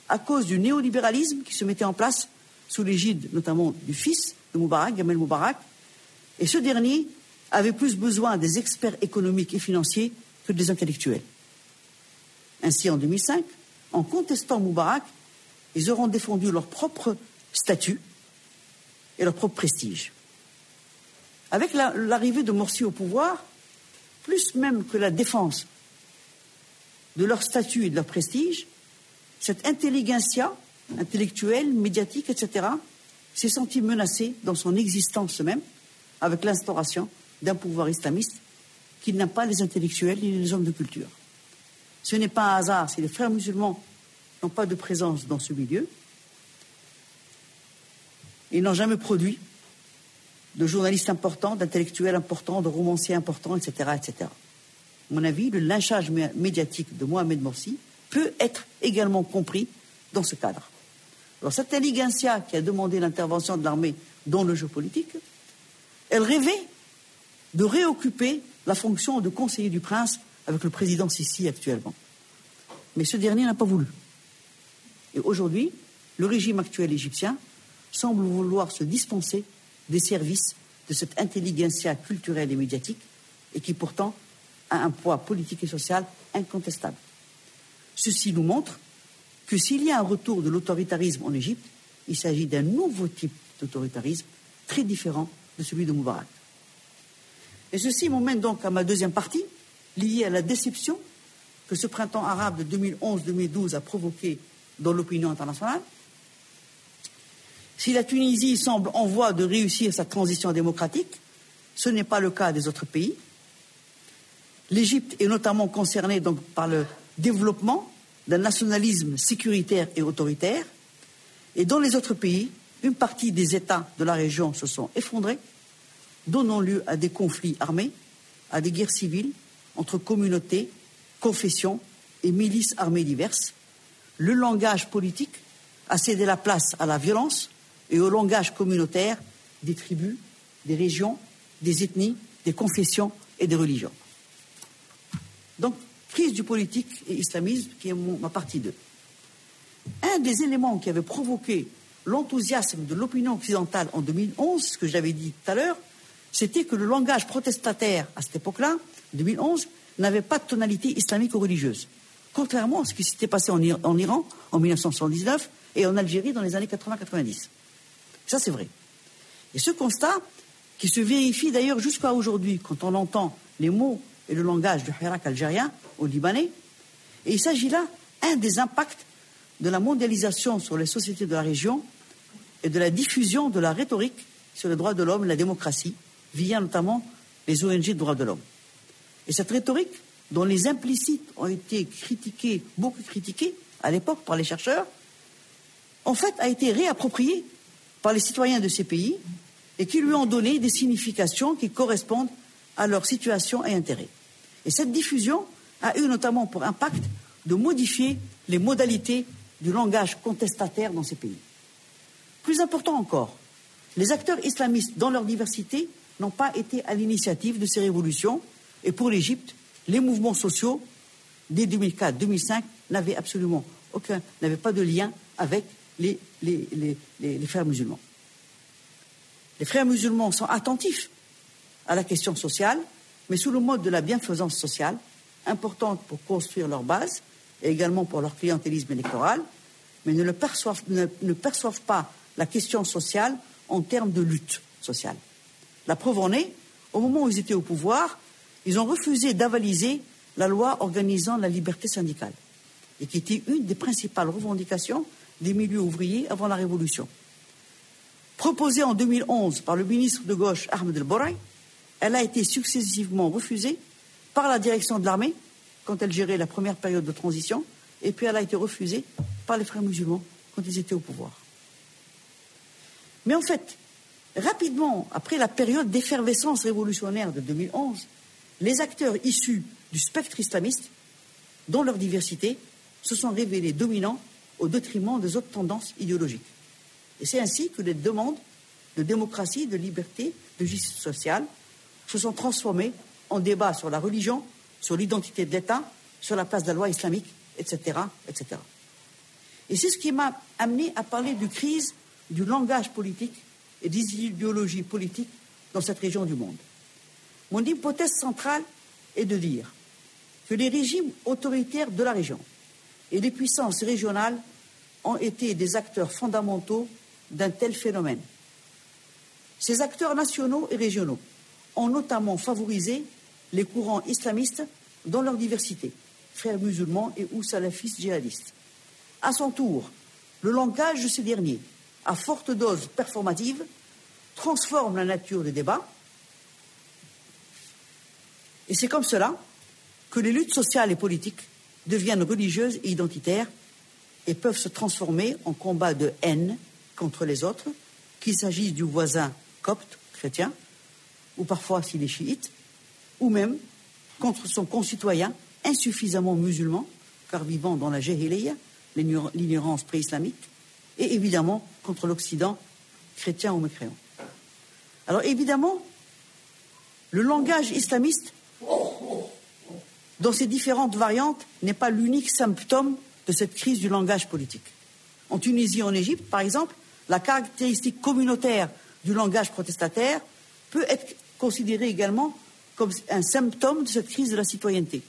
à cause du néolibéralisme qui se mettait en place sous l'égide notamment du fils de Moubarak, Gamel Moubarak, et ce dernier avait plus besoin des experts économiques et financiers que des intellectuels. Ainsi, en 2005, en contestant Moubarak, ils auront défendu leur propre statut et leur propre prestige. Avec l'arrivée de Morsi au pouvoir, plus même que la défense de leur statut et de leur prestige, cette intelligentsia intellectuelle, médiatique, etc., s'est sentie menacée dans son existence même avec l'instauration d'un pouvoir islamiste qui n'a pas les intellectuels ni les hommes de culture. Ce n'est pas un hasard si les frères musulmans n'ont pas de présence dans ce milieu. Ils n'ont jamais produit de journalistes importants, d'intellectuels importants, de romanciers importants, etc., etc. À mon avis, le lynchage médiatique de Mohamed Morsi peut être également compris dans ce cadre. Alors cette intelligentsia qui a demandé l'intervention de l'armée dans le jeu politique, elle rêvait de réoccuper la fonction de conseiller du prince avec le président Sisi actuellement. Mais ce dernier n'a pas voulu. Et aujourd'hui, le régime actuel égyptien semble vouloir se dispenser des services de cette intelligentsia culturelle et médiatique et qui pourtant a un poids politique et social incontestable. Ceci nous montre que s'il y a un retour de l'autoritarisme en Égypte, il s'agit d'un nouveau type d'autoritarisme très différent de celui de Moubarak. Et ceci m'emmène donc à ma deuxième partie, liée à la déception que ce printemps arabe de 2011-2012 a provoqué dans l'opinion internationale. Si la Tunisie semble en voie de réussir sa transition démocratique, ce n'est pas le cas des autres pays. L'Égypte est notamment concernée par le développement d'un nationalisme sécuritaire et autoritaire. Et dans les autres pays, une partie des États de la région se sont effondrés, donnant lieu à des conflits armés, à des guerres civiles entre communautés, confessions et milices armées diverses. Le langage politique a cédé la place à la violence et au langage communautaire des tribus, des régions, des ethnies, des confessions et des religions. Donc, crise du politique et islamisme, qui est ma partie 2. Un des éléments qui avait provoqué l'enthousiasme de l'opinion occidentale en 2011, ce que j'avais dit tout à l'heure, c'était que le langage protestataire à cette époque-là, 2011, n'avait pas de tonalité islamique ou religieuse. Contrairement à ce qui s'était passé en, en, Iran en 1979 et en Algérie dans les années 80-90. Ça, c'est vrai. Et ce constat, qui se vérifie d'ailleurs jusqu'à aujourd'hui, quand on entend les mots et le langage du Hirak algérien au Libanais. Et il s'agit là un des impacts de la mondialisation sur les sociétés de la région et de la diffusion de la rhétorique sur les droits de l'homme et la démocratie, via notamment les ONG de droits de l'homme. Et cette rhétorique, dont les implicites ont été critiqués, beaucoup critiqués à l'époque par les chercheurs, en fait a été réappropriée par les citoyens de ces pays et qui lui ont donné des significations qui correspondent à leur situation et intérêts. Et cette diffusion a eu notamment pour impact de modifier les modalités du langage contestataire dans ces pays. Plus important encore, les acteurs islamistes, dans leur diversité, n'ont pas été à l'initiative de ces révolutions, et pour l'Égypte, les mouvements sociaux, dès 2004-2005, n'avaient absolument aucun, n'avaient pas de lien avec les, les frères musulmans. Les frères musulmans sont attentifs à la question sociale, mais sous le mode de la bienfaisance sociale, importante pour construire leur base et également pour leur clientélisme électoral, mais ne, perçoivent, pas la question sociale en termes de lutte sociale. La preuve en est, au moment où ils étaient au pouvoir, ils ont refusé d'avaliser la loi organisant la liberté syndicale, et qui était une des principales revendications des milieux ouvriers avant la Révolution. Proposée en 2011 par le ministre de gauche Ahmed El Boray, elle a été successivement refusée par la direction de l'armée quand elle gérait la première période de transition, et puis elle a été refusée par les frères musulmans quand ils étaient au pouvoir. Mais en fait, rapidement, après la période d'effervescence révolutionnaire de 2011, les acteurs issus du spectre islamiste, dans leur diversité, se sont révélés dominants au détriment des autres tendances idéologiques. Et c'est ainsi que les demandes de démocratie, de liberté, de justice sociale se sont transformées en débats sur la religion, sur l'identité de l'État, sur la place de la loi islamique, etc. etc. Et c'est ce qui m'a amené à parler de crise du langage politique et des idéologies politiques dans cette région du monde. Mon hypothèse centrale est de dire que les régimes autoritaires de la région et les puissances régionales ont été des acteurs fondamentaux d'un tel phénomène. Ces acteurs nationaux et régionaux ont notamment favorisé les courants islamistes dans leur diversité, frères musulmans et ou salafistes djihadistes. À son tour, le langage de ces derniers, à forte dose performative, transforme la nature des débats. Et c'est comme cela que les luttes sociales et politiques deviennent religieuses et identitaires et peuvent se transformer en combats de haine contre les autres, qu'il s'agisse du voisin copte, chrétien, ou parfois s'il est chiite, ou même contre son concitoyen insuffisamment musulman, car vivant dans la jahiliya, l'ignorance pré-islamique, et évidemment contre l'Occident, chrétien ou mécréant. Alors évidemment, le langage islamiste, dans ses différentes variantes, n'est pas l'unique symptôme de cette crise du langage politique. En Tunisie en Égypte, par exemple, la caractéristique communautaire du langage protestataire peut être considérée également comme un symptôme de cette crise de la citoyenneté.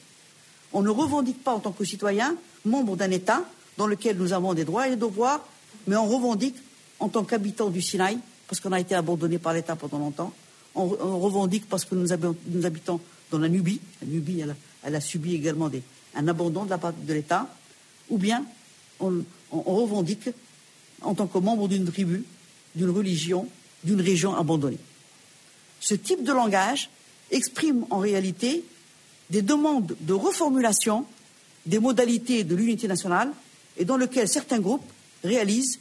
On ne revendique pas en tant que citoyen, membre d'un État dans lequel nous avons des droits et des devoirs, mais on revendique en tant qu'habitant du Sinaï, parce qu'on a été abandonné par l'État pendant longtemps, on, revendique parce que nous, habitons dans la Nubie, la Nubie a, subi également un abandon de la part de l'État, ou bien on, revendique en tant que membre d'une tribu, d'une religion, d'une région abandonnée. Ce type de langage exprime en réalité des demandes de reformulation des modalités de l'unité nationale et dans lequel certains groupes réalisent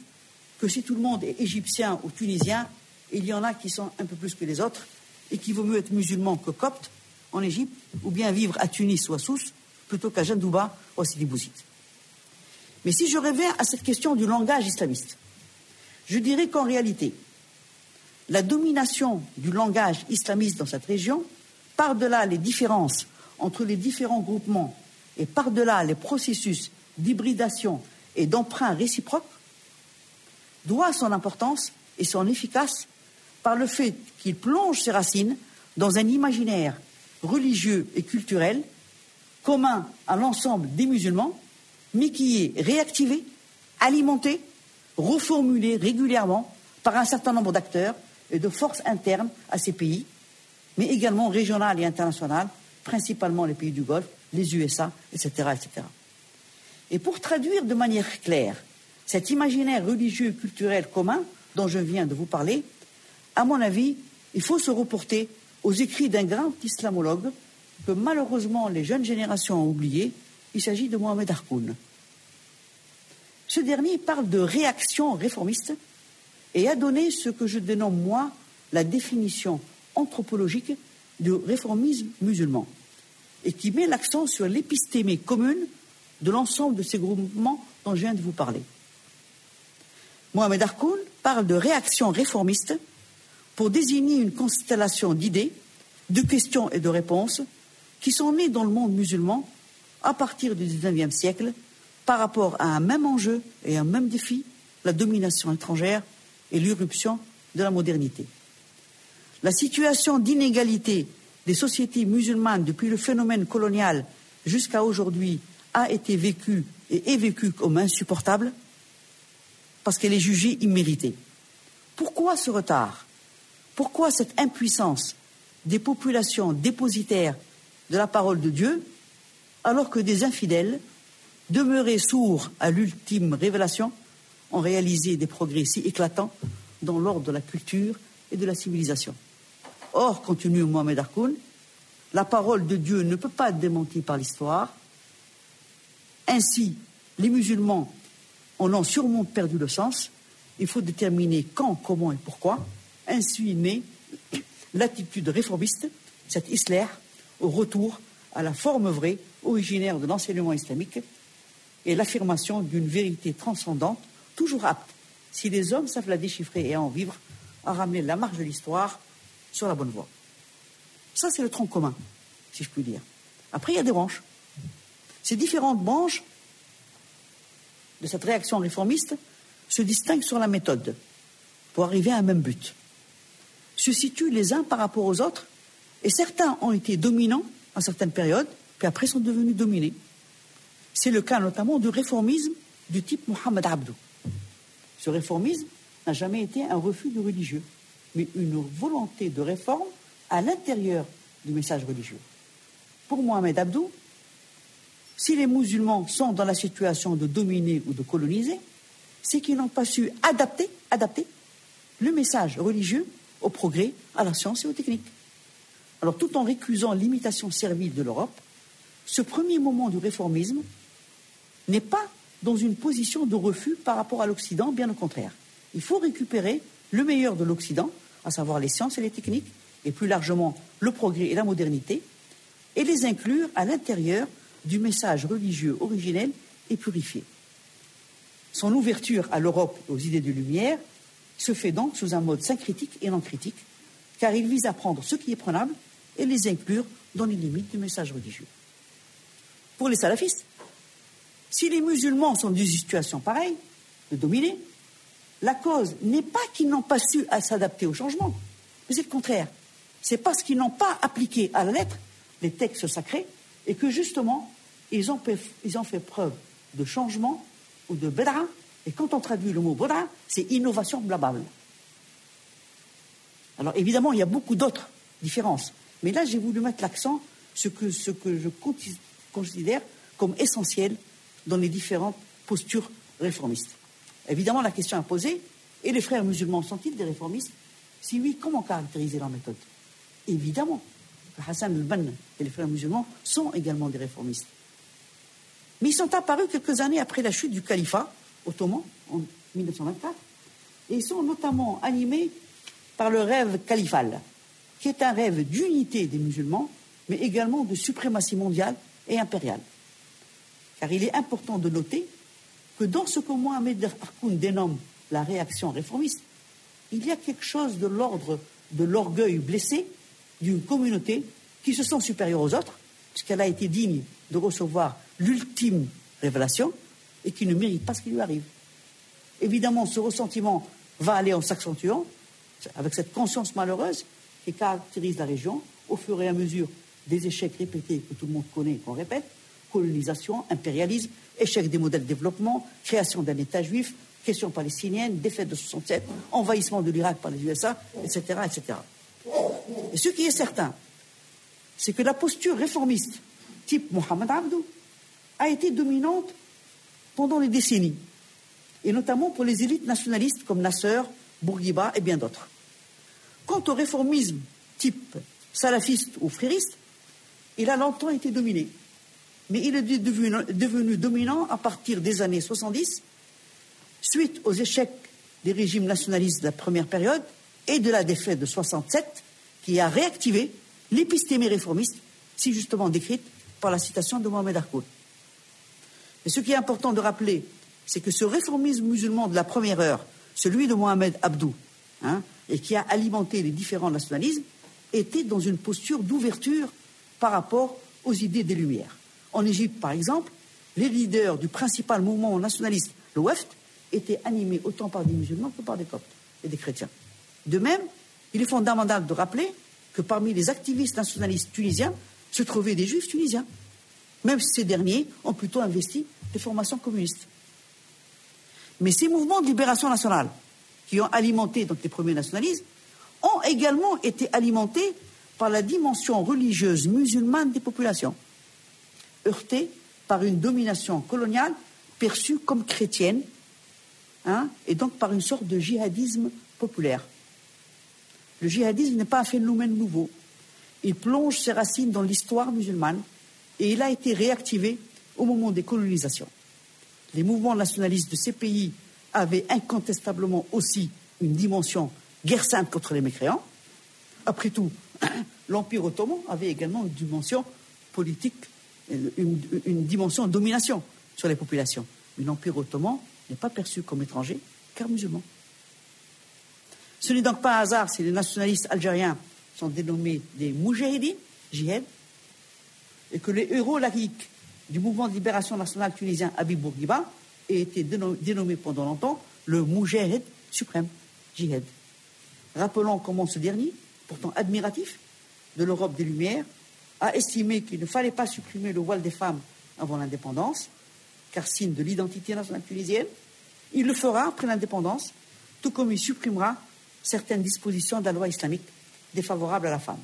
que si tout le monde est égyptien ou tunisien, il y en a qui sont un peu plus que les autres et qu'il vaut mieux être musulman que copte en Égypte ou bien vivre à Tunis ou à Sousse plutôt qu'à Jandouba ou à Sidi Bouzid. Mais si je reviens à cette question du langage islamiste, je dirais qu'en réalité, la domination du langage islamiste dans cette région, par-delà les différences entre les différents groupements et par-delà les processus d'hybridation et d'emprunt réciproque, doit son importance et son efficace par le fait qu'il plonge ses racines dans un imaginaire religieux et culturel commun à l'ensemble des musulmans, mais qui est réactivé, alimenté, reformulé régulièrement par un certain nombre d'acteurs et de forces internes à ces pays, mais également régionales et internationales, principalement les pays du Golfe, les USA, etc., etc. Et pour traduire de manière claire cet imaginaire religieux et culturel commun dont je viens de vous parler, à mon avis, il faut se reporter aux écrits d'un grand islamologue que malheureusement les jeunes générations ont oublié. Il s'agit de Mohamed Harkoun. Ce dernier parle de réaction réformiste et a donné ce que je dénomme, moi, la définition anthropologique du réformisme musulman, et qui met l'accent sur l'épistémie commune de l'ensemble de ces groupements dont je viens de vous parler. Mohamed Harkoun parle de réaction réformiste pour désigner une constellation d'idées, de questions et de réponses qui sont nées dans le monde musulman à partir du XIXe siècle par rapport à un même enjeu et un même défi, la domination étrangère et l'irruption de la modernité. La situation d'inégalité des sociétés musulmanes depuis le phénomène colonial jusqu'à aujourd'hui a été vécue et est vécue comme insupportable parce qu'elle est jugée imméritée. Pourquoi ce retard? Pourquoi cette impuissance des populations dépositaires de la parole de Dieu alors que des infidèles, demeurés sourds à l'ultime révélation, ont réalisé des progrès si éclatants dans l'ordre de la culture et de la civilisation. Or, continue Mohamed Harkoun, la parole de Dieu ne peut pas être démentie par l'histoire. Ainsi, les musulmans en ont sûrement perdu le sens. Il faut déterminer quand, comment et pourquoi. Ainsi naît <coughs> l'attitude réformiste, cette islah, au retour à la forme vraie, originaire de l'enseignement islamique, et l'affirmation d'une vérité transcendante, toujours apte, si les hommes savent la déchiffrer et en vivre, à ramener la marche de l'histoire sur la bonne voie. Ça, c'est le tronc commun, si je puis dire. Après, il y a des branches. Ces différentes branches de cette réaction réformiste se distinguent sur la méthode pour arriver à un même but. Se situent les uns par rapport aux autres, et certains ont été dominants à certaines périodes, puis après sont devenus dominés. C'est le cas notamment du réformisme du type Mohamed Abdou. Ce réformisme n'a jamais été un refus du religieux, mais une volonté de réforme à l'intérieur du message religieux. Pour Mohamed Abdou, si les musulmans sont dans la situation de dominer ou de coloniser, c'est qu'ils n'ont pas su adapter, adapter le message religieux au progrès, à la science et aux techniques. Alors, tout en récusant l'imitation servile de l'Europe, ce premier moment du réformisme n'est pas dans une position de refus par rapport à l'Occident, bien au contraire. Il faut récupérer le meilleur de l'Occident, à savoir les sciences et les techniques, et plus largement le progrès et la modernité, et les inclure à l'intérieur du message religieux originel et purifié. Son ouverture à l'Europe et aux idées de lumière se fait donc sous un mode syncrétique et non critique, car il vise à prendre ce qui est prenable et les inclure dans les limites du message religieux. Pour les salafistes, si les musulmans sont dans une situation pareille, de dominer, la cause n'est pas qu'ils n'ont pas su s'adapter au changement, mais c'est le contraire c'est parce qu'ils n'ont pas appliqué à la lettre les textes sacrés et que justement, ils ont, fait preuve de changement ou de beda. Et quand on traduit le mot beda, c'est innovation blabable. Alors évidemment, il y a beaucoup d'autres différences. Mais là, j'ai voulu mettre l'accent sur ce que je considère comme essentiel dans les différentes postures réformistes. Évidemment, la question à poser, et les frères musulmans sont-ils des réformistes? Si oui, comment caractériser leur méthode? Évidemment, Hassan al-Banna et les frères musulmans sont également des réformistes. Mais ils sont apparus quelques années après la chute du califat ottoman en 1924 et ils sont notamment animés par le rêve califal, qui est un rêve d'unité des musulmans, mais également de suprématie mondiale et impériale. Car il est important de noter que dans ce que Mohamed Harkoun dénomme la réaction réformiste, il y a quelque chose de l'ordre de l'orgueil blessé d'une communauté qui se sent supérieure aux autres, puisqu'elle a été digne de recevoir l'ultime révélation et qui ne mérite pas ce qui lui arrive. Évidemment, ce ressentiment va aller en s'accentuant avec cette conscience malheureuse qui caractérise la région au fur et à mesure des échecs répétés que tout le monde connaît et qu'on répète, colonisation, impérialisme, échec des modèles de développement, création d'un État juif, question palestinienne, défaite de 67, envahissement de l'Irak par les USA, etc., etc. Et ce qui est certain, c'est que la posture réformiste type Mohamed Abdou a été dominante pendant des décennies, et notamment pour les élites nationalistes comme Nasser, Bourguiba et bien d'autres. Quant au réformisme type salafiste ou frériste, il a longtemps été dominé, mais il est devenu, dominant à partir des années 70, suite aux échecs des régimes nationalistes de la première période et de la défaite de 67, qui a réactivé l'épistémie réformiste, si justement décrite par la citation de Mohamed Harkoun. Mais ce qui est important de rappeler, c'est que ce réformisme musulman de la première heure, celui de Mohamed Abdou, hein, et qui a alimenté les différents nationalismes, était dans une posture d'ouverture par rapport aux idées des Lumières. En Égypte, par exemple, les leaders du principal mouvement nationaliste, le Weft, étaient animés autant par des musulmans que par des coptes et des chrétiens. De même, il est fondamental de rappeler que parmi les activistes nationalistes tunisiens se trouvaient des juifs tunisiens, même si ces derniers ont plutôt investi des formations communistes. Mais ces mouvements de libération nationale, qui ont alimenté les premiers nationalismes, ont également été alimentés par la dimension religieuse musulmane des populations. Heurtées par une domination coloniale perçue comme chrétienne, hein, et donc par une sorte de djihadisme populaire. Le djihadisme n'est pas un phénomène nouveau. Il plonge ses racines dans l'histoire musulmane et il a été réactivé au moment des colonisations. Les mouvements nationalistes de ces pays avaient incontestablement aussi une dimension guerre sainte contre les mécréants. Après tout, <clears throat> l'Empire ottoman avait également une dimension politique, une, dimension de domination sur les populations. Mais l'Empire ottoman n'est pas perçu comme étranger, car musulman. Ce n'est donc pas un hasard si les nationalistes algériens sont dénommés des moujahidines, jihad, et que les héros laïcs du mouvement de libération nationale tunisien Habib Bourguiba aient été dénommés pendant longtemps le moujahid suprême, jihad. Rappelons comment ce dernier, pourtant admiratif de l'Europe des Lumières, a estimé qu'il ne fallait pas supprimer le voile des femmes avant l'indépendance, car signe de l'identité nationale tunisienne. Il le fera après l'indépendance, tout comme il supprimera certaines dispositions de la loi islamique défavorables à la femme.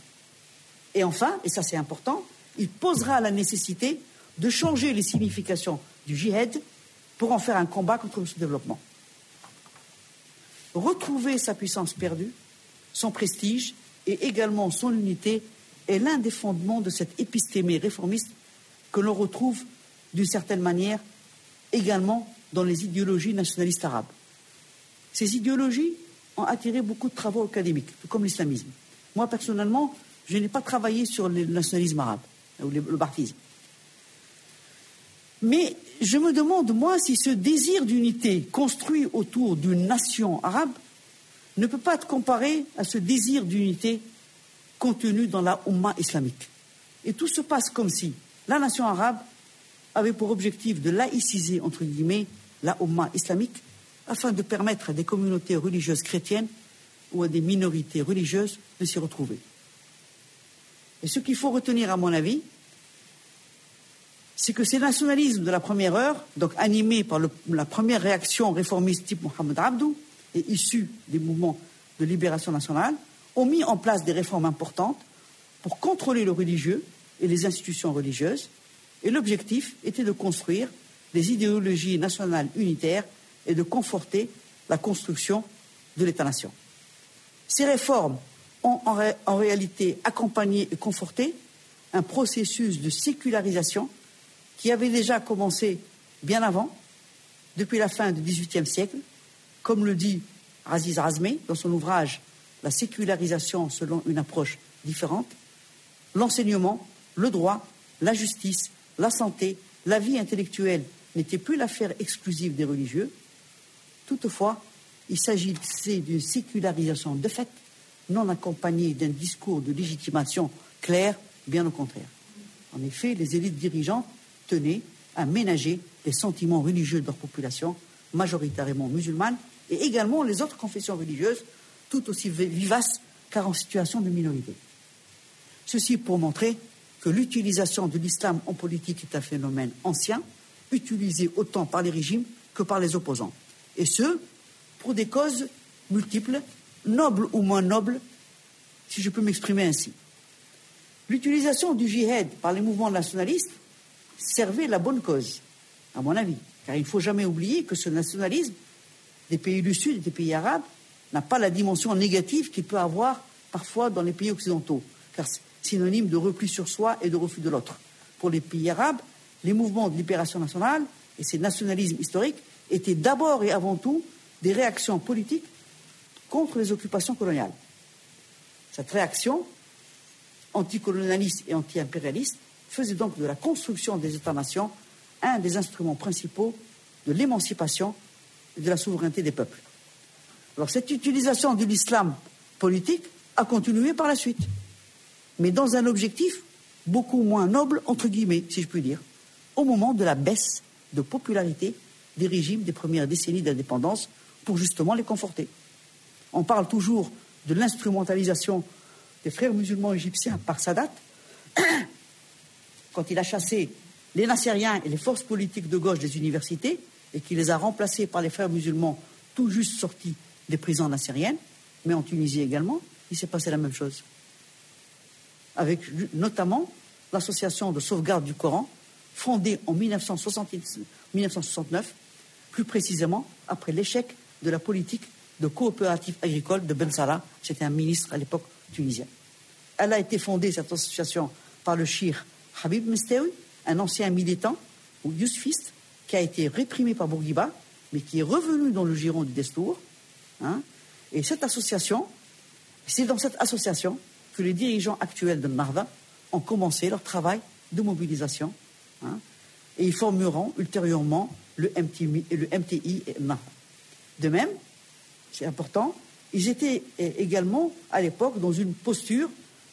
Et enfin, et ça c'est important, il posera la nécessité de changer les significations du djihad pour en faire un combat contre le sous-développement. Retrouver sa puissance perdue, son prestige et également son unité est l'un des fondements de cette épistémée réformiste que l'on retrouve d'une certaine manière également dans les idéologies nationalistes arabes. Ces idéologies ont attiré beaucoup de travaux académiques, tout comme l'islamisme. Moi, personnellement, je n'ai pas travaillé sur le nationalisme arabe, ou le baptisme. Mais je me demande, moi, si ce désir d'unité construit autour d'une nation arabe ne peut pas être comparé à ce désir d'unité contenu dans la Ummah islamique. Et tout se passe comme si la nation arabe avait pour objectif de laïciser, entre guillemets, la Ummah islamique afin de permettre à des communautés religieuses chrétiennes ou à des minorités religieuses de s'y retrouver. Et ce qu'il faut retenir, à mon avis, c'est que ces nationalismes de la première heure, donc animés par la première réaction réformiste type Mohamed Abdou et issus des mouvements de libération nationale, ont mis en place des réformes importantes pour contrôler le religieux et les institutions religieuses, et l'objectif était de construire des idéologies nationales unitaires et de conforter la construction de l'État-nation. Ces réformes ont en, réalité accompagné et conforté un processus de sécularisation qui avait déjà commencé bien avant, depuis la fin du XVIIIe siècle, comme le dit Aziz Razmé dans son ouvrage La sécularisation selon une approche différente, l'enseignement, le droit, la justice, la santé, la vie intellectuelle n'étaient plus l'affaire exclusive des religieux, Toutefois, il s'agissait d'une sécularisation de fait, non accompagnée d'un discours de légitimation clair, bien au contraire. En effet, les élites dirigeantes tenaient à ménager les sentiments religieux de leur population, majoritairement musulmane, et également les autres confessions religieuses, tout aussi vivaces car en situation de minorité. Ceci pour montrer que l'utilisation de l'islam en politique est un phénomène ancien, utilisé autant par les régimes que par les opposants et ce, pour des causes multiples, nobles ou moins nobles, si je peux m'exprimer ainsi. L'utilisation du djihad par les mouvements nationalistes servait la bonne cause, à mon avis, car il ne faut jamais oublier que ce nationalisme des pays du Sud et des pays arabes n'a pas la dimension négative qu'il peut avoir parfois dans les pays occidentaux, car c'est synonyme de repli sur soi et de refus de l'autre. Pour les pays arabes, les mouvements de libération nationale et ces nationalismes historiques étaient d'abord et avant tout des réactions politiques contre les occupations coloniales. Cette réaction anticolonialiste et anti-impérialiste faisait donc de la construction des États-nations un des instruments principaux de l'émancipation et de la souveraineté des peuples. Alors cette utilisation de l'islam politique a continué par la suite, mais dans un objectif beaucoup moins noble, entre guillemets, si je puis dire, au moment de la baisse de popularité des régimes des premières décennies d'indépendance pour justement les conforter. On parle toujours de l'instrumentalisation des frères musulmans égyptiens par Sadat, <coughs> quand il a chassé les Nassériens et les forces politiques de gauche des universités et qui les a remplacés par les frères musulmans tout juste sortis des prisons nassériennes, mais en Tunisie également, il s'est passé la même chose. Avec notamment l'association de sauvegarde du Coran fondée en 1969, plus précisément après l'échec de la politique de coopérative agricole de Ben Salah. C'était un ministre à l'époque tunisien. Elle a été fondée, cette association, par le shir Habib Mestewi, un ancien militant ou yousfiste qui a été réprimé par Bourguiba, mais qui est revenu dans le giron du Destour. Hein. et cette association, c'est dans cette association que les dirigeants actuels de Marva ont commencé leur travail de mobilisation. Hein, et ils formeront ultérieurement le MTI, le MTI et Marva. De même, c'est important, ils étaient également à l'époque dans une posture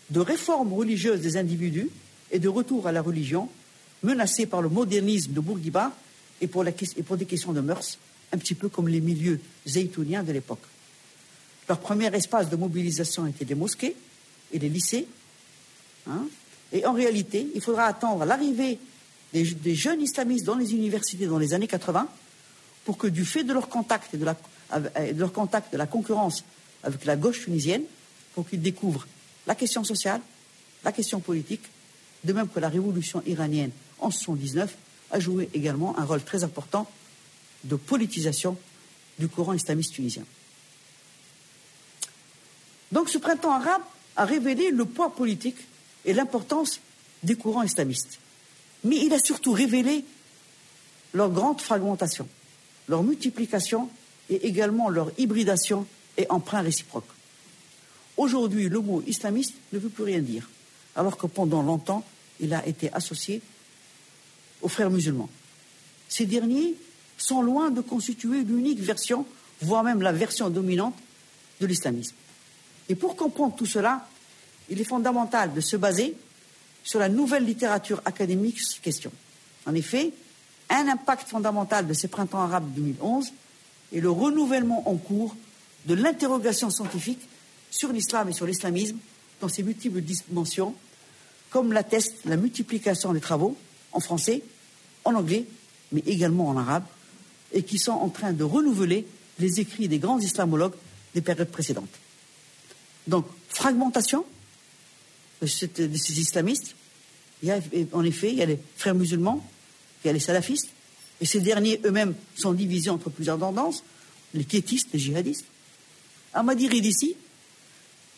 de réforme religieuse des individus et de retour à la religion, menacée par le modernisme de Bourguiba et pour, des questions de mœurs, un petit peu comme les milieux zaytouniens de l'époque. Leur premier espace de mobilisation était les mosquées et les lycées. Hein. et en réalité, il faudra attendre l'arrivée des, jeunes islamistes dans les universités dans les années 80 pour que, du fait de leur contact et de, la, de leur contact, de la concurrence avec la gauche tunisienne, pour qu'ils découvrent la question sociale, la question politique, de même que la révolution iranienne en 1979 a joué également un rôle très important de politisation du courant islamiste tunisien. Donc ce printemps arabe a révélé le poids politique et l'importance des courants islamistes. Mais il a surtout révélé leur grande fragmentation, leur multiplication et également leur hybridation et emprunt réciproque. Aujourd'hui, le mot islamiste ne veut plus rien dire, alors que pendant longtemps, il a été associé aux frères musulmans. Ces derniers sont loin de constituer l'unique version, voire même la version dominante de l'islamisme. Et pour comprendre tout cela, il est fondamental de se baser sur la nouvelle littérature académique sur ces questions. En effet, un impact fondamental de ces printemps arabes 2011 est le renouvellement en cours de l'interrogation scientifique sur l'islam et sur l'islamisme dans ses multiples dimensions, comme l'atteste la multiplication des travaux en français, en anglais, mais également en arabe, et qui sont en train de renouveler les écrits des grands islamologues des périodes précédentes. Donc, fragmentation de, ces islamistes. Il y a, en effet, il y a les frères musulmans, il y a les salafistes, et ces derniers eux-mêmes sont divisés entre plusieurs tendances, les quiétistes, les djihadistes. Ahmadi ici,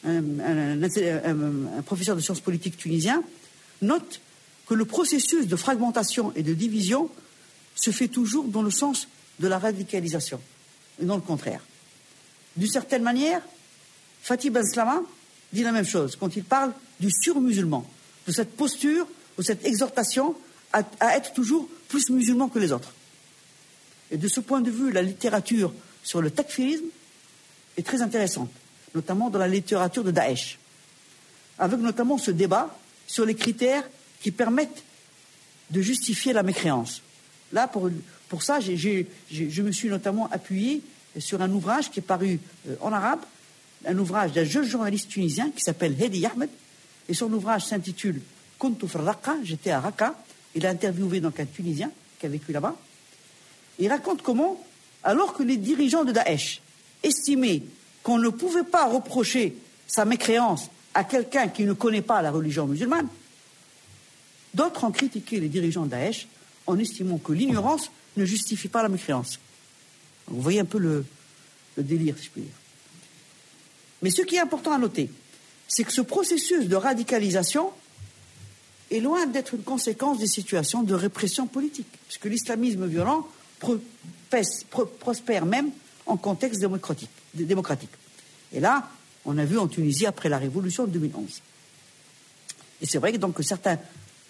un, un, professeur de sciences politiques tunisien, note que le processus de fragmentation et de division se fait toujours dans le sens de la radicalisation, et non le contraire. D'une certaine manière, Fatih Ben Slama dit la même chose quand il parle du surmusulman, de cette posture, de cette exhortation à, être toujours plus musulman que les autres. Et de ce point de vue, la littérature sur le takfirisme est très intéressante, notamment dans la littérature de Daesh, avec notamment ce débat sur les critères qui permettent de justifier la mécréance. Là, pour, pour ça, je me suis notamment appuyé sur un ouvrage qui est paru euh, en arabe un ouvrage d'un jeune journaliste tunisien qui s'appelle Hedi Ahmed. Et son ouvrage s'intitule Kuntu Raqqa, j'étais à Raqqa. Il a interviewé donc un Tunisien qui a vécu là-bas. Il raconte comment, alors que les dirigeants de Daesh estimaient qu'on ne pouvait pas reprocher sa mécréance à quelqu'un qui ne connaît pas la religion musulmane, d'autres ont critiqué les dirigeants de Daesh en estimant que l'ignorance ne justifie pas la mécréance. Vous voyez un peu le, délire, si je puis dire. Mais ce qui est important à noter, c'est que ce processus de radicalisation est loin d'être une conséquence des situations de répression politique, puisque l'islamisme violent prospère même en contexte démocratique, démocratique. Et là, on a vu en Tunisie après la révolution de 2011. Et c'est vrai que donc certains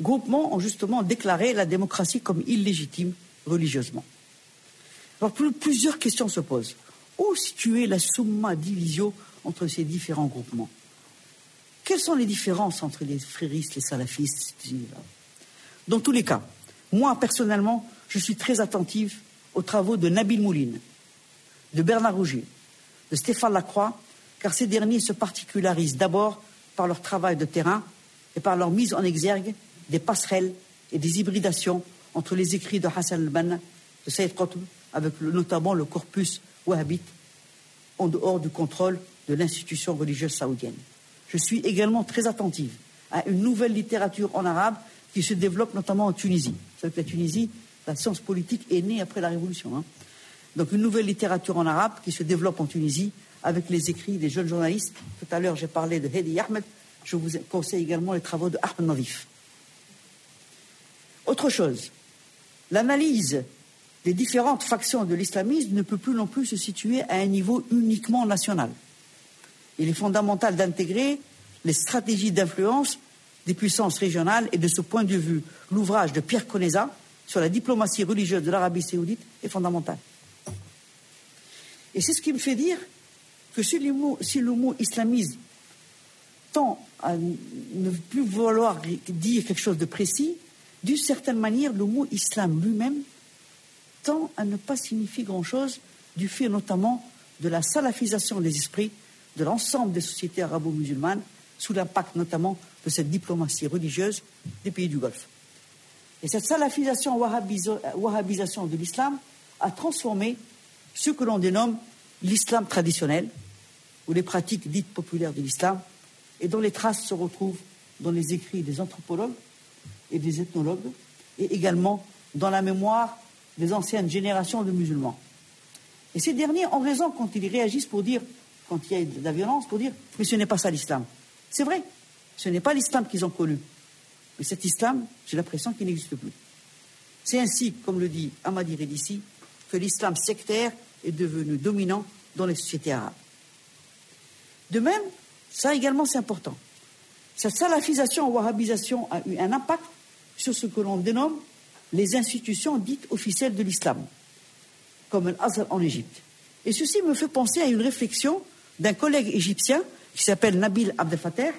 groupements ont justement déclaré la démocratie comme illégitime religieusement. Alors plusieurs questions se posent. Où situer la summa divisio entre ces différents groupements? Quelles sont les différences entre les fréristes, les salafistes Dans tous les cas, moi personnellement, je suis très attentive aux travaux de Nabil Mouline, de Bernard Rougier, de Stéphane Lacroix, car ces derniers se particularisent d'abord par leur travail de terrain et par leur mise en exergue des passerelles et des hybridations entre les écrits de Hassan al-Banna, de Saïd Qutb, avec notamment le corpus wahhabite, en dehors du contrôle de l'institution religieuse saoudienne. Je suis également très attentive à une nouvelle littérature en arabe qui se développe notamment en Tunisie. savez que la Tunisie, la science politique est née après la Révolution. Hein. Donc une nouvelle littérature en arabe qui se développe en Tunisie avec les écrits des jeunes journalistes. Tout à l'heure, j'ai parlé de Hedi Ahmed. Je vous conseille également les travaux de Ahmed Nadif. Autre chose, l'analyse des différentes factions de l'islamisme ne peut plus non plus se situer à un niveau uniquement national. Il est fondamental d'intégrer les stratégies d'influence des puissances régionales et de ce point de vue, l'ouvrage de Pierre Conesa sur la diplomatie religieuse de l'Arabie saoudite est fondamental. Et c'est ce qui me fait dire que si le mot, si le mot islamisme tend à ne plus vouloir dire quelque chose de précis, d'une certaine manière, le mot islam lui-même tend à ne pas signifier grand-chose du fait notamment de la salafisation des esprits de l'ensemble des sociétés arabo-musulmanes sous l'impact notamment de cette diplomatie religieuse des pays du Golfe. Et cette salafisation, wahhabisation de l'islam a transformé ce que l'on dénomme l'islam traditionnel, ou les pratiques dites populaires de l'islam, et dont les traces se retrouvent dans les écrits des anthropologues et des ethnologues, et également dans la mémoire des anciennes générations de musulmans. Et ces derniers ont raison quand ils réagissent pour dire, quand il y a de la violence, pour dire, mais ce n'est pas ça l'islam. C'est vrai, ce n'est pas l'islam qu'ils ont connu. Mais cet islam, j'ai l'impression qu'il n'existe plus. C'est ainsi, comme le dit Ahmadi Redissi, que l'islam sectaire est devenu dominant dans les sociétés arabes. De même, ça également c'est important. Cette salafisation ou wahhabisation a eu un impact sur ce que l'on dénomme les institutions dites officielles de l'islam, comme l'Azhar en Égypte. Et ceci me fait penser à une réflexion d'un collègue égyptien qui s'appelle Nabil Abdel Fattah,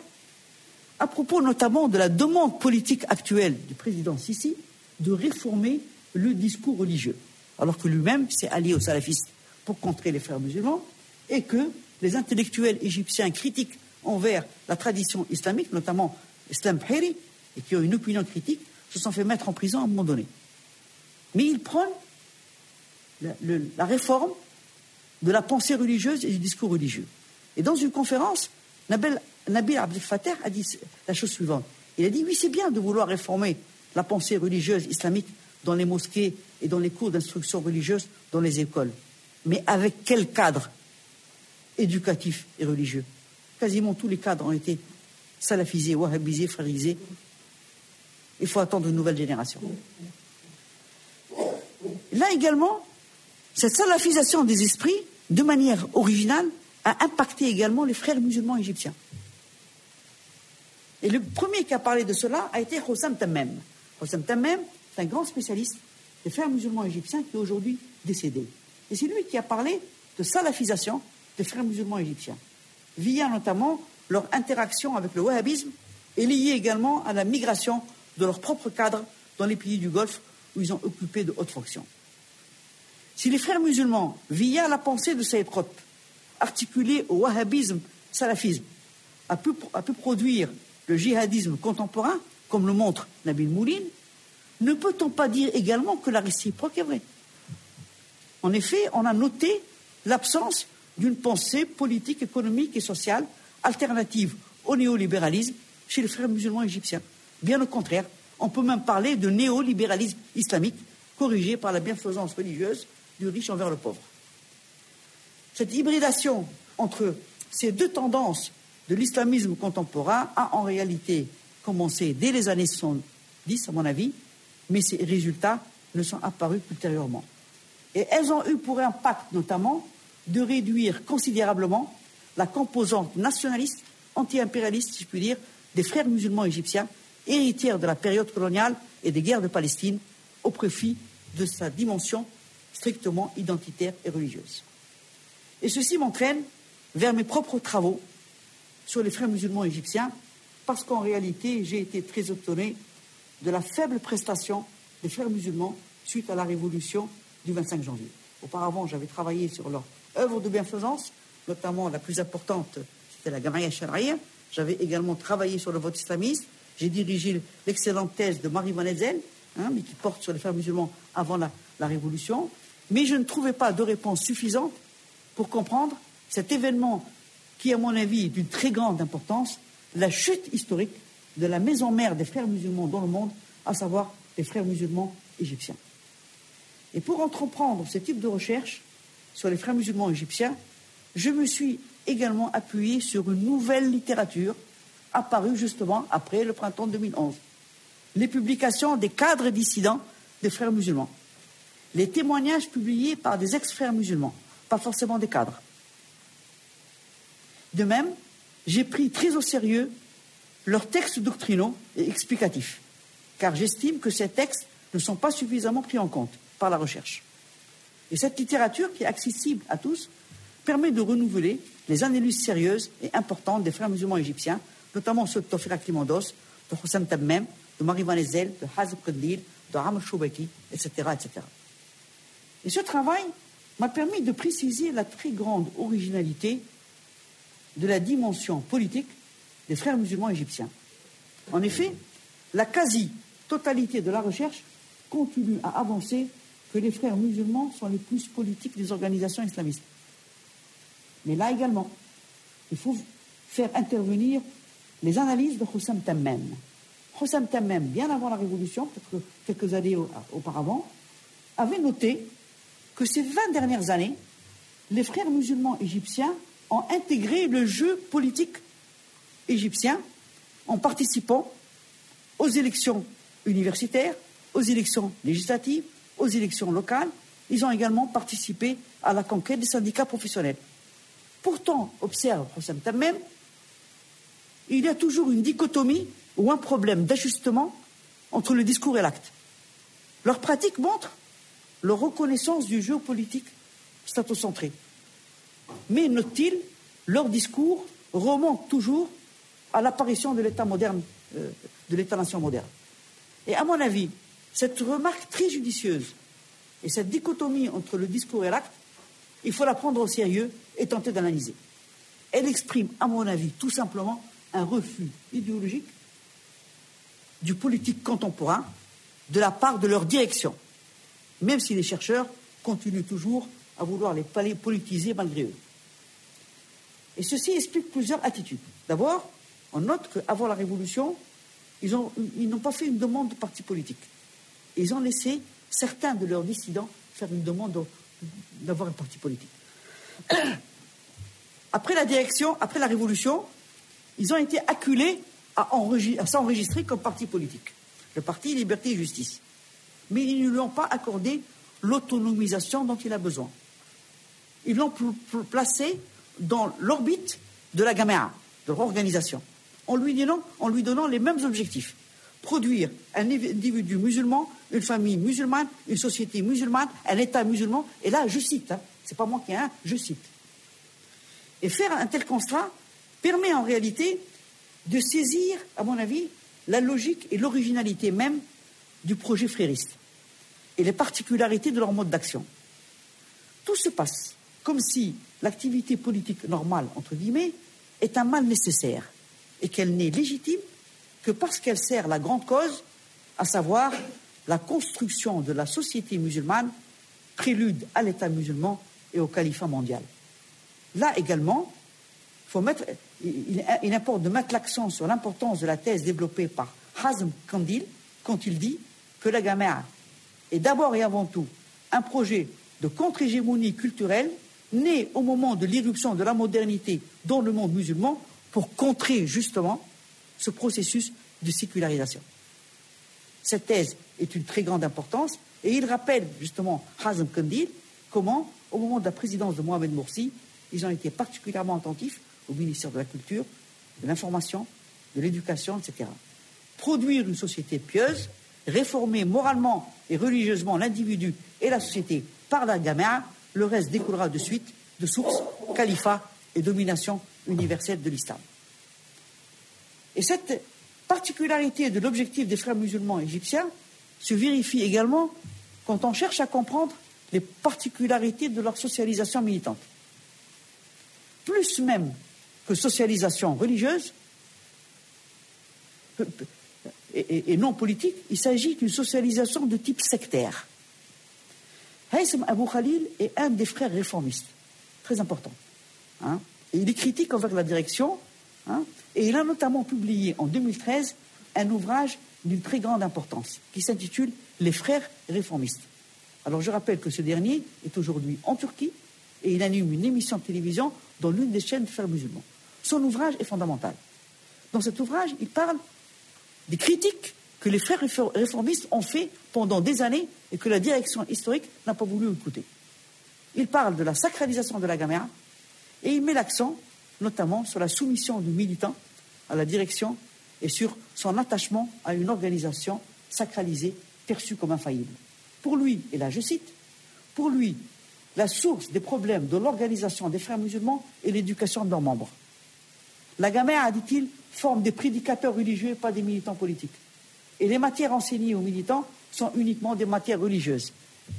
à propos notamment de la demande politique actuelle du président Sisi de réformer le discours religieux, alors que lui-même s'est allié aux salafistes pour contrer les frères musulmans, et que les intellectuels égyptiens critiques envers la tradition islamique, notamment Islam Bhiri, et qui ont une opinion critique, se sont fait mettre en prison à un moment donné. Mais ils prennent la, réforme de la pensée religieuse et du discours religieux. Et dans une conférence, Nabil, Nabil Abdel Fattah a dit la chose suivante. Il a dit oui, c'est bien de vouloir réformer la pensée religieuse islamique dans les mosquées et dans les cours d'instruction religieuse dans les écoles. Mais avec quel cadre éducatif et religieux? Quasiment tous les cadres ont été salafisés, wahhabisés, frérisés, il faut attendre une nouvelle génération. Là également, cette salafisation des esprits, de manière originale, a impacté également les frères musulmans égyptiens. Et le premier qui a parlé de cela a été Hossam Tammem. Hossam Tammem, c'est un grand spécialiste des frères musulmans égyptiens qui est aujourd'hui décédé. Et c'est lui qui a parlé de salafisation des frères musulmans égyptiens, via notamment leur interaction avec le wahhabisme et liée également à la migration de leur propre cadre dans les pays du Golfe où ils ont occupé de hautes fonctions. Si les frères musulmans, via la pensée de Saïd Qutb, articulée au wahhabisme, salafisme, a pu, pu produire le djihadisme contemporain, comme le montre Nabil Mouline, ne peut-on pas dire également que la réciproque est vraie? En effet, on a noté l'absence d'une pensée politique, économique et sociale alternative au néolibéralisme chez les frères musulmans égyptiens. Bien au contraire, on peut même parler de néolibéralisme islamique corrigé par la bienfaisance religieuse du riche envers le pauvre. Cette hybridation entre ces deux tendances de l'islamisme contemporain a en réalité commencé dès les années 70, à mon avis, mais ces résultats ne sont apparus ultérieurement. Et elles ont eu pour impact notamment de réduire considérablement la composante nationaliste, anti-impérialiste, si je puis dire, des frères musulmans égyptiens héritière de la période coloniale et des guerres de Palestine, au profit de sa dimension strictement identitaire et religieuse. Et ceci m'entraîne vers mes propres travaux sur les frères musulmans égyptiens, parce qu'en réalité, j'ai été très étonné de la faible prestation des frères musulmans suite à la révolution du 25 janvier. Auparavant, j'avais travaillé sur leur œuvre de bienfaisance, notamment la plus importante, c'était la Gamaya Sharia. J'avais également travaillé sur le vote islamiste, j'ai dirigé l'excellente thèse de Marie Van hein, mais qui porte sur les frères musulmans avant la, Révolution. Mais je ne trouvais pas de réponse suffisante pour comprendre cet événement qui, à mon avis, est d'une très grande importance, la chute historique de la maison mère des frères musulmans dans le monde, à savoir des frères musulmans égyptiens. Et pour entreprendre ce type de recherche sur les frères musulmans égyptiens, je me suis également appuyé sur une nouvelle littérature apparue justement après le printemps 2011. Les publications des cadres dissidents des frères musulmans. Les témoignages publiés par des ex-frères musulmans, pas forcément des cadres. De même, j'ai pris très au sérieux leurs textes doctrinaux et explicatifs, car j'estime que ces textes ne sont pas suffisamment pris en compte par la recherche. Et cette littérature, qui est accessible à tous, permet de renouveler les analyses sérieuses et importantes des frères musulmans égyptiens, notamment ceux de Tofir Aklimandos, de Hossein Tammem, de Marie Van Ezel, de Hazm Qadlil, de Amr Choubaki, etc., etc. Et ce travail m'a permis de préciser la très grande originalité de la dimension politique des frères musulmans égyptiens. En effet, la quasi-totalité de la recherche continue à avancer que les frères musulmans sont les plus politiques des organisations islamistes. Mais là également, il faut faire intervenir les analyses de Hussam Tammem. Hussam Tammem, bien avant la Révolution, peut-être quelques années auparavant, avait noté que ces 20 dernières années, les frères musulmans égyptiens ont intégré le jeu politique égyptien en participant aux élections universitaires, aux élections législatives, aux élections locales. Ils ont également participé à la conquête des syndicats professionnels. Pourtant, observe Hossam Tammem, il y a toujours une dichotomie ou un problème d'ajustement entre le discours et l'acte. Leur pratique montre leur reconnaissance du jeu politique statocentré. Mais, note-t-il, leur discours remonte toujours à l'apparition de l'État moderne, euh, de l'État-nation moderne. Et à mon avis, cette remarque très judicieuse et cette dichotomie entre le discours et l'acte, il faut la prendre au sérieux et tenter d'analyser. Elle exprime, à mon avis, tout simplement un refus idéologique du politique contemporain de la part de leur direction, même si les chercheurs continuent toujours à vouloir les politiser malgré eux. Et ceci explique plusieurs attitudes. D'abord, on note qu'avant la Révolution, ils n'ont pas fait une demande de parti politique. Ils ont laissé certains de leurs dissidents faire une demande d'avoir un parti politique. <coughs> Après la direction, après la Révolution, ils ont été acculés à, s'enregistrer comme parti politique, le parti Liberté et Justice. Mais ils ne lui ont pas accordé l'autonomisation dont il a besoin. Ils l'ont placé dans l'orbite de la Gaméa, de l'organisation, en lui, donnant, en lui donnant les mêmes objectifs. Produire un individu musulman, une famille musulmane, une société musulmane, un État musulman. Et là, je cite, hein, c'est pas moi qui ai un, je cite. Et faire un tel constat permet en réalité de saisir, à mon avis, la logique et l'originalité même du projet frériste et les particularités de leur mode d'action. Tout se passe comme si l'activité politique normale, entre guillemets, est un mal nécessaire et qu'elle n'est légitime que parce qu'elle sert la grande cause, à savoir la construction de la société musulmane, prélude à l'État musulman et au califat mondial. Là également, il, importe de mettre l'accent sur l'importance de la thèse développée par Hazm Kandil quand il dit que la Gaméa est d'abord et avant tout un projet de contre-hégémonie culturelle né au moment de l'irruption de la modernité dans le monde musulman pour contrer justement ce processus de sécularisation. Cette thèse est une très grande importance et il rappelle justement Hazm Kandil comment, au moment de la présidence de Mohamed Morsi, ils ont été particulièrement attentifs au ministère de la Culture, de l'Information, de l'Éducation, etc. Produire une société pieuse, réformer moralement et religieusement l'individu et la société par la gamin, le reste découlera de suite de sources califat et domination universelle de l'islam. Et cette particularité de l'objectif des frères musulmans égyptiens se vérifie également quand on cherche à comprendre les particularités de leur socialisation militante. Plus même que socialisation religieuse et, non politique, il s'agit d'une socialisation de type sectaire. Haïsm Abou Khalil est un des frères réformistes, très important. Hein. Il est critique envers la direction, hein, et il a notamment publié en 2013 un ouvrage d'une très grande importance, qui s'intitule Les frères réformistes. Alors je rappelle que ce dernier est aujourd'hui en Turquie et il anime une émission de télévision dans l'une des chaînes de frères musulmans. Son ouvrage est fondamental. Dans cet ouvrage, il parle des critiques que les frères réformistes ont fait pendant des années et que la direction historique n'a pas voulu écouter. Il parle de la sacralisation de la Gamera et il met l'accent notamment sur la soumission du militant à la direction et sur son attachement à une organisation sacralisée perçue comme infaillible. Pour lui, et là je cite, pour lui, la source des problèmes de l'organisation des frères musulmans est l'éducation de leurs membres. La Gamera, dit-il, forme des prédicateurs religieux et pas des militants politiques. Et les matières enseignées aux militants sont uniquement des matières religieuses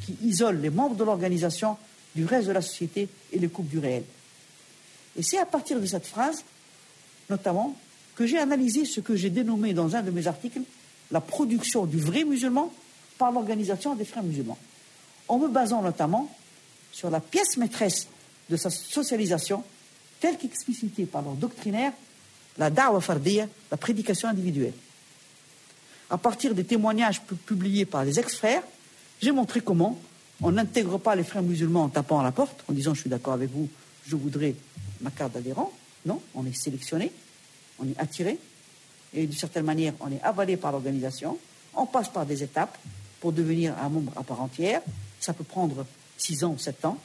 qui isolent les membres de l'organisation du reste de la société et les coupent du réel. Et c'est à partir de cette phrase, notamment, que j'ai analysé ce que j'ai dénommé dans un de mes articles la production du vrai musulman par l'organisation des frères musulmans, en me basant notamment sur la pièce maîtresse de sa socialisation, telle qu'explicitée par leur doctrinaire, la da'wa fardiya, la prédication individuelle. À partir des témoignages publiés par les ex-frères, j'ai montré comment on n'intègre pas les frères musulmans en tapant à la porte, en disant je suis d'accord avec vous, je voudrais ma carte d'adhérent. Non, on est sélectionné, on est attiré, et d'une certaine manière, on est avalé par l'organisation. On passe par des étapes pour devenir un membre à part entière. Ça peut prendre six ans ou sept ans.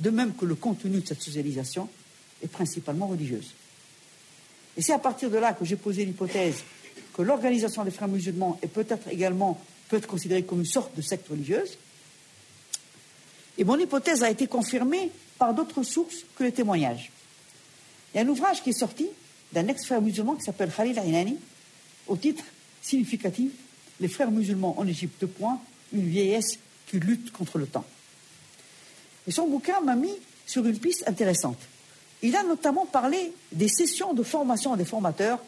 De même que le contenu de cette socialisation est principalement religieuse. Et c'est à partir de là que j'ai posé l'hypothèse que l'organisation des frères musulmans est peut-être également peut être considérée comme une sorte de secte religieuse. Et mon hypothèse a été confirmée par d'autres sources que les témoignages. Il y a un ouvrage qui est sorti d'un ex-frère musulman qui s'appelle Khalil Ainani, au titre significatif Les frères musulmans en Égypte, point, une vieillesse qui lutte contre le temps. Et son bouquin m'a mis sur une piste intéressante. Il a notamment parlé des sessions de formation des formateurs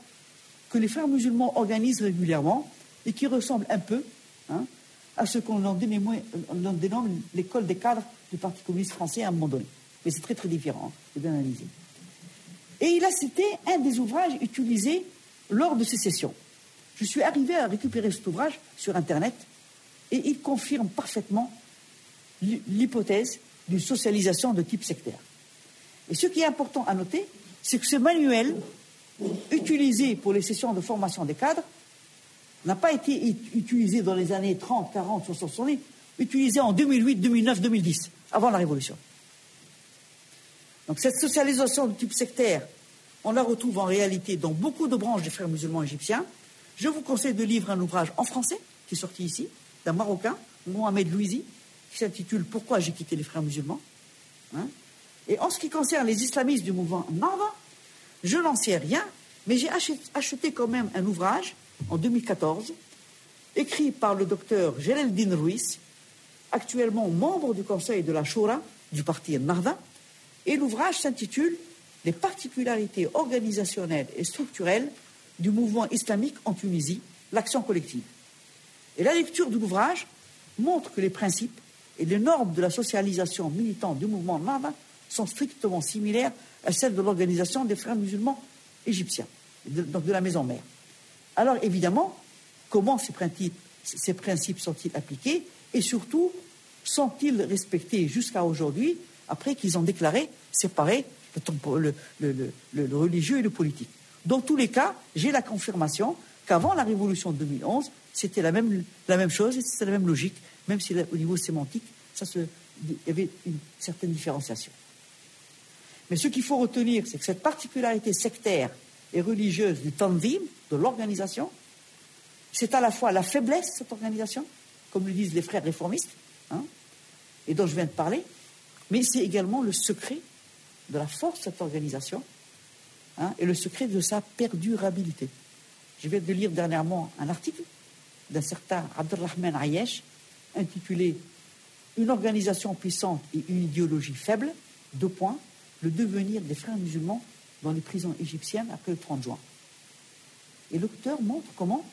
que les frères musulmans organisent régulièrement et qui ressemblent un peu hein, à ce qu'on dénomme l'école des cadres du Parti communiste français à un moment donné. Mais c'est très très différent, hein, c'est bien analysé. Et il a cité un des ouvrages utilisés lors de ces sessions. Je suis arrivé à récupérer cet ouvrage sur Internet et il confirme parfaitement l'hypothèse d'une socialisation de type sectaire. Et ce qui est important à noter, c'est que ce manuel, utilisé pour les sessions de formation des cadres, n'a pas été utilisé dans les années 30, 40, 60, 70, utilisé en 2008, 2009, 2010, avant la Révolution. Donc cette socialisation de type sectaire, on la retrouve en réalité dans beaucoup de branches des frères musulmans égyptiens. Je vous conseille de lire un ouvrage en français qui est sorti ici, d'un Marocain, Mohamed Louisi, qui s'intitule Pourquoi j'ai quitté les frères musulmans? Hein. Et en ce qui concerne les islamistes du mouvement Narva, je n'en sais rien, mais j'ai acheté quand même un ouvrage en 2014, écrit par le docteur Din Ruiz, actuellement membre du conseil de la Shura du parti Narva, et l'ouvrage s'intitule Les particularités organisationnelles et structurelles du mouvement islamique en Tunisie, l'action collective. Et la lecture de l'ouvrage montre que les principes et les normes de la socialisation militante du mouvement Nava sont strictement similaires à celles de l'organisation des frères musulmans égyptiens, donc de la maison mère. Alors évidemment, comment ces principes, sont-ils appliqués et surtout, sont-ils respectés jusqu'à aujourd'hui après qu'ils ont déclaré séparer le, religieux et le politique? Dans tous les cas, j'ai la confirmation qu'avant la révolution de 2011, c'était la même, la même chose et c'était la même logique, même si au niveau sémantique, il y avait une certaine différenciation. Mais ce qu'il faut retenir, c'est que cette particularité sectaire et religieuse du tanzim, de l'organisation, c'est à la fois la faiblesse de cette organisation, comme le disent les frères réformistes, hein, et dont je viens de parler, mais c'est également le secret de la force de cette organisation hein, et le secret de sa perdurabilité. Je viens de lire dernièrement un article d'un certain Abdelrahman Ayesh intitulé Une organisation puissante et une idéologie faible, deux points, le devenir des frères musulmans dans les prisons égyptiennes après le 30 juin. Et l'auteur montre comment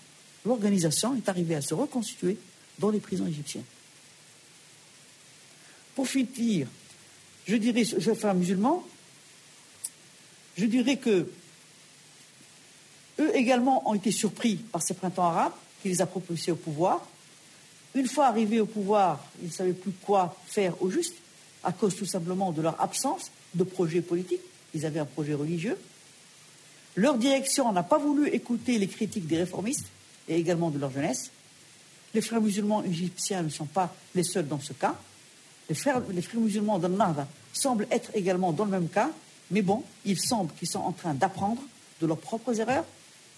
l'organisation est arrivée à se reconstituer dans les prisons égyptiennes. Pour finir, je dirais, je vais faire musulman, je dirais que eux également ont été surpris par ces printemps arabes qui les a propulsés au pouvoir. Une fois arrivés au pouvoir, ils ne savaient plus quoi faire au juste, à cause tout simplement de leur absence de projet politique. Ils avaient un projet religieux. Leur direction n'a pas voulu écouter les critiques des réformistes et également de leur jeunesse. Les frères musulmans égyptiens ne sont pas les seuls dans ce cas. Les frères, musulmans Nahda semblent être également dans le même cas, mais bon, il semble qu'ils sont en train d'apprendre de leurs propres erreurs,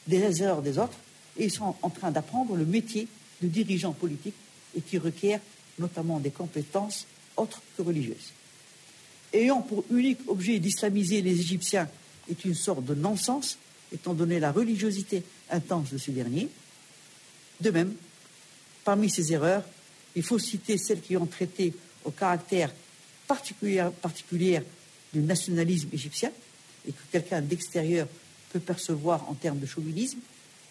des erreurs des autres, et ils sont en train d'apprendre le métier de dirigeant politique et qui requiert notamment des compétences autres que religieuses. Ayant pour unique objet d'islamiser les Égyptiens est une sorte de non-sens, étant donné la religiosité intense de ces derniers. De même, parmi ces erreurs, il faut citer celles qui ont traité au caractère particulier, du nationalisme égyptien et que quelqu'un d'extérieur peut percevoir en termes de chauvinisme.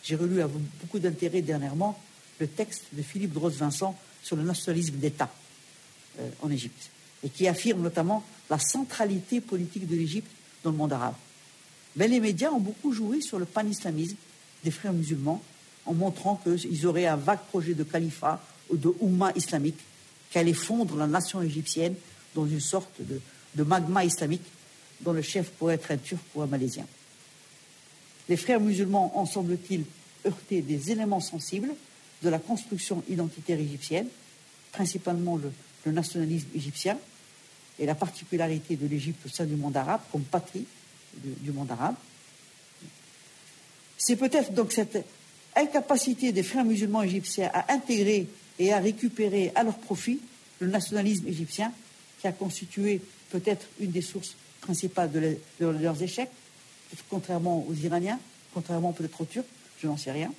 J'ai relu avec beaucoup d'intérêt dernièrement le texte de Philippe Droz-Vincent sur le nationalisme d'État euh, en Égypte et qui affirme notamment la centralité politique de l'Égypte dans le monde arabe. Mais les médias ont beaucoup joué sur le panislamisme des frères musulmans en montrant qu'ils auraient un vague projet de califat ou de Oumma islamique qui allait fondre la nation égyptienne dans une sorte de, magma islamique dont le chef pourrait être un turc ou un malaisien. Les frères musulmans ont, semble-t-il, heurté des éléments sensibles de la construction identitaire égyptienne, principalement le, nationalisme égyptien et la particularité de l'Égypte au sein du monde arabe comme patrie du monde arabe. C'est peut-être donc cette incapacité des frères musulmans égyptiens à intégrer et à récupérer à leur profit le nationalisme égyptien qui a constitué peut-être une des sources principales de, leurs échecs, contrairement aux Iraniens, contrairement peut-être aux Turcs, je n'en sais rien.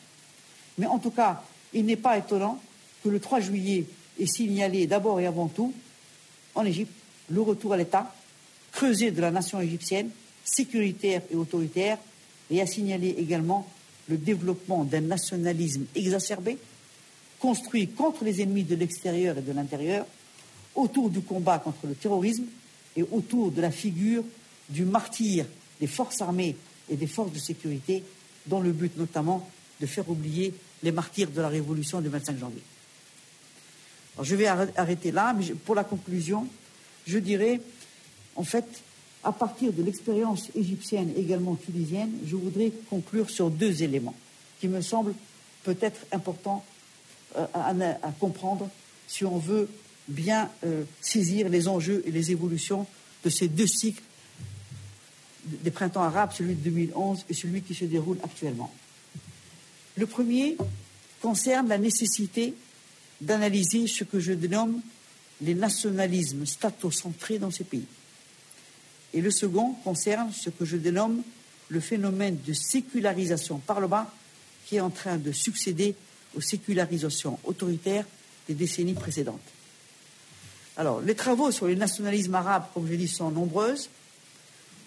Mais en tout cas, il n'est pas étonnant que le 3 juillet ait signalé d'abord et avant tout, en Égypte, le retour à l'État, creusé de la nation égyptienne, sécuritaire et autoritaire, et a signalé également le développement d'un nationalisme exacerbé, construit contre les ennemis de l'extérieur et de l'intérieur, autour du combat contre le terrorisme et autour de la figure du martyr des forces armées et des forces de sécurité, dans le but notamment de faire oublier les martyrs de la Révolution du 25 janvier. je vais arrêter là, mais pour la conclusion, je dirais, en fait, à partir de l'expérience égyptienne également tunisienne, je voudrais conclure sur deux éléments qui me semblent peut-être importants euh, à, comprendre si on veut bien euh, saisir les enjeux et les évolutions de ces deux cycles des printemps arabes, celui de 2011 et celui qui se déroule actuellement. Le premier concerne la nécessité d'analyser ce que je dénomme les nationalismes statocentrés dans ces pays. Et le second concerne ce que je dénomme le phénomène de sécularisation par le bas qui est en train de succéder aux sécularisations autoritaires des décennies précédentes. Alors, les travaux sur les nationalismes arabes, comme je dit, sont nombreuses.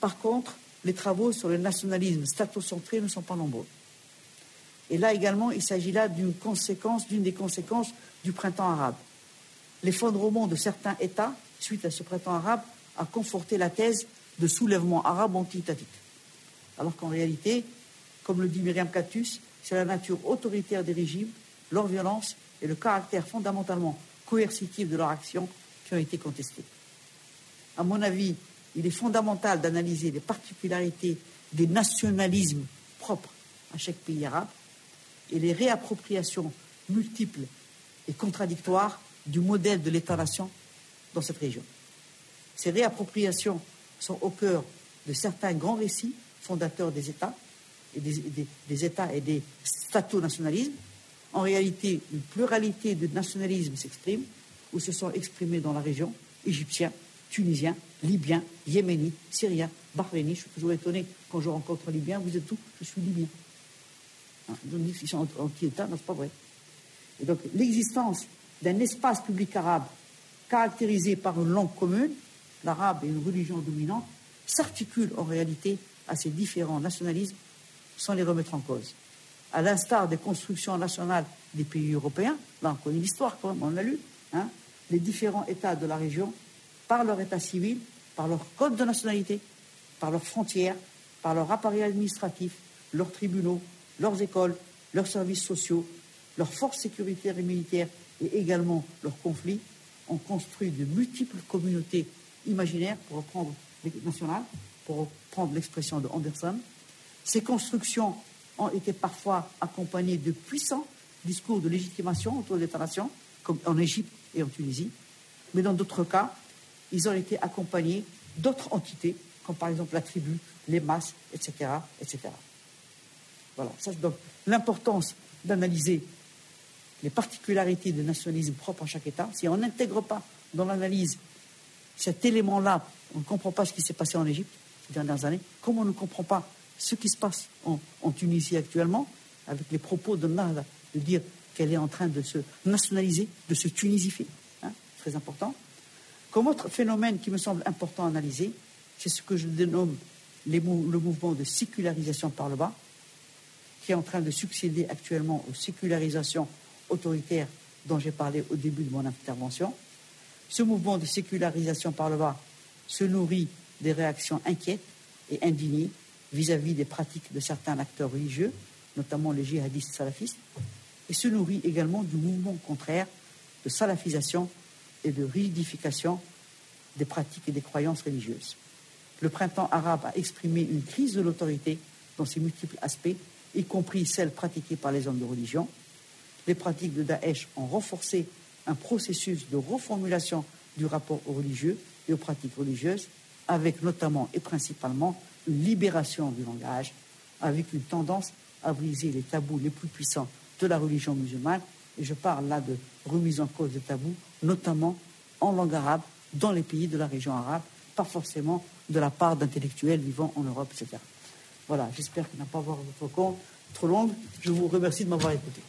Par contre, les travaux sur le nationalisme statocentré ne sont pas nombreux. Et là également, il s'agit là d'une conséquence, d'une des conséquences du printemps arabe. L'effondrement de certains États, suite à ce printemps arabe, a conforté la thèse de soulèvement arabe anti-étatique. Alors qu'en réalité, comme le dit Myriam Katus, c'est la nature autoritaire des régimes, leur violence et le caractère fondamentalement coercitif de leur action qui ont été contestés. À mon avis, il est fondamental d'analyser les particularités des nationalismes propres à chaque pays arabe et les réappropriations multiples et contradictoires du modèle de l'État-nation dans cette région. Ces réappropriations sont au cœur de certains grands récits fondateurs des États et des, États et des stato-nationalismes. En réalité, une pluralité de nationalismes s'exprime ou se sont exprimés dans la région, égyptiens, tunisiens, libyens, yéménites, syriens, bahreïniens. Je suis toujours étonné quand je rencontre un Libyen, vous êtes tout, je suis libyen. Hein, ils sont anti-État, non, c'est pas? Vrai. Et donc, l'existence d'un espace public arabe caractérisé par une langue commune, l'arabe et une religion dominante, s'articule en réalité à ces différents nationalismes sans les remettre en cause. À l'instar des constructions nationales des pays européens, là on connaît l'histoire quand même, on l'a lu, hein, les différents États de la région, par leur État civil, par leur code de nationalité, par leurs frontières, par leur appareil administratif, leurs tribunaux, leurs écoles, leurs services sociaux, leurs forces sécuritaires et militaires et également leurs conflits ont construit de multiples communautés imaginaires, pour reprendre pour reprendre l'expression de Anderson. Ces constructions ont été parfois accompagnées de puissants discours de légitimation autour de l'État-nation, comme en Égypte et en Tunisie, mais dans d'autres cas, ils ont été accompagnés d'autres entités, comme par exemple la tribu, les masses, etc. etc. Voilà, ça donc l'importance d'analyser les particularités du nationalisme propre à chaque État. Si on n'intègre pas dans l'analyse cet élément-là, on ne comprend pas ce qui s'est passé en Égypte ces dernières années, comme on ne comprend pas ce qui se passe en, Tunisie actuellement, avec les propos de Nada, de dire qu'elle est en train de se nationaliser, de se tunisifier, hein, très important. Comme autre phénomène qui me semble important à analyser, c'est ce que je dénomme le mouvement de sécularisation par le bas, qui est en train de succéder actuellement aux sécularisations autoritaires dont j'ai parlé au début de mon intervention. Ce mouvement de sécularisation par le bas se nourrit des réactions inquiètes et indignées vis-à-vis des pratiques de certains acteurs religieux, notamment les djihadistes salafistes, et se nourrit également du mouvement contraire de salafisation et de rigidification des pratiques et des croyances religieuses. Le printemps arabe a exprimé une crise de l'autorité dans ses multiples aspects, y compris celles pratiquées par les hommes de religion. Les pratiques de Daesh ont renforcé un processus de reformulation du rapport aux religieux et aux pratiques religieuses, avec notamment et principalement une libération du langage, avec une tendance à briser les tabous les plus puissants de la religion musulmane. Et je parle là de remise en cause des tabous, notamment en langue arabe, dans les pays de la région arabe, pas forcément de la part d'intellectuels vivant en Europe, etc. Voilà, j'espère qu'il n'a pas avoir votre compte trop longue. Je vous remercie de m'avoir écouté.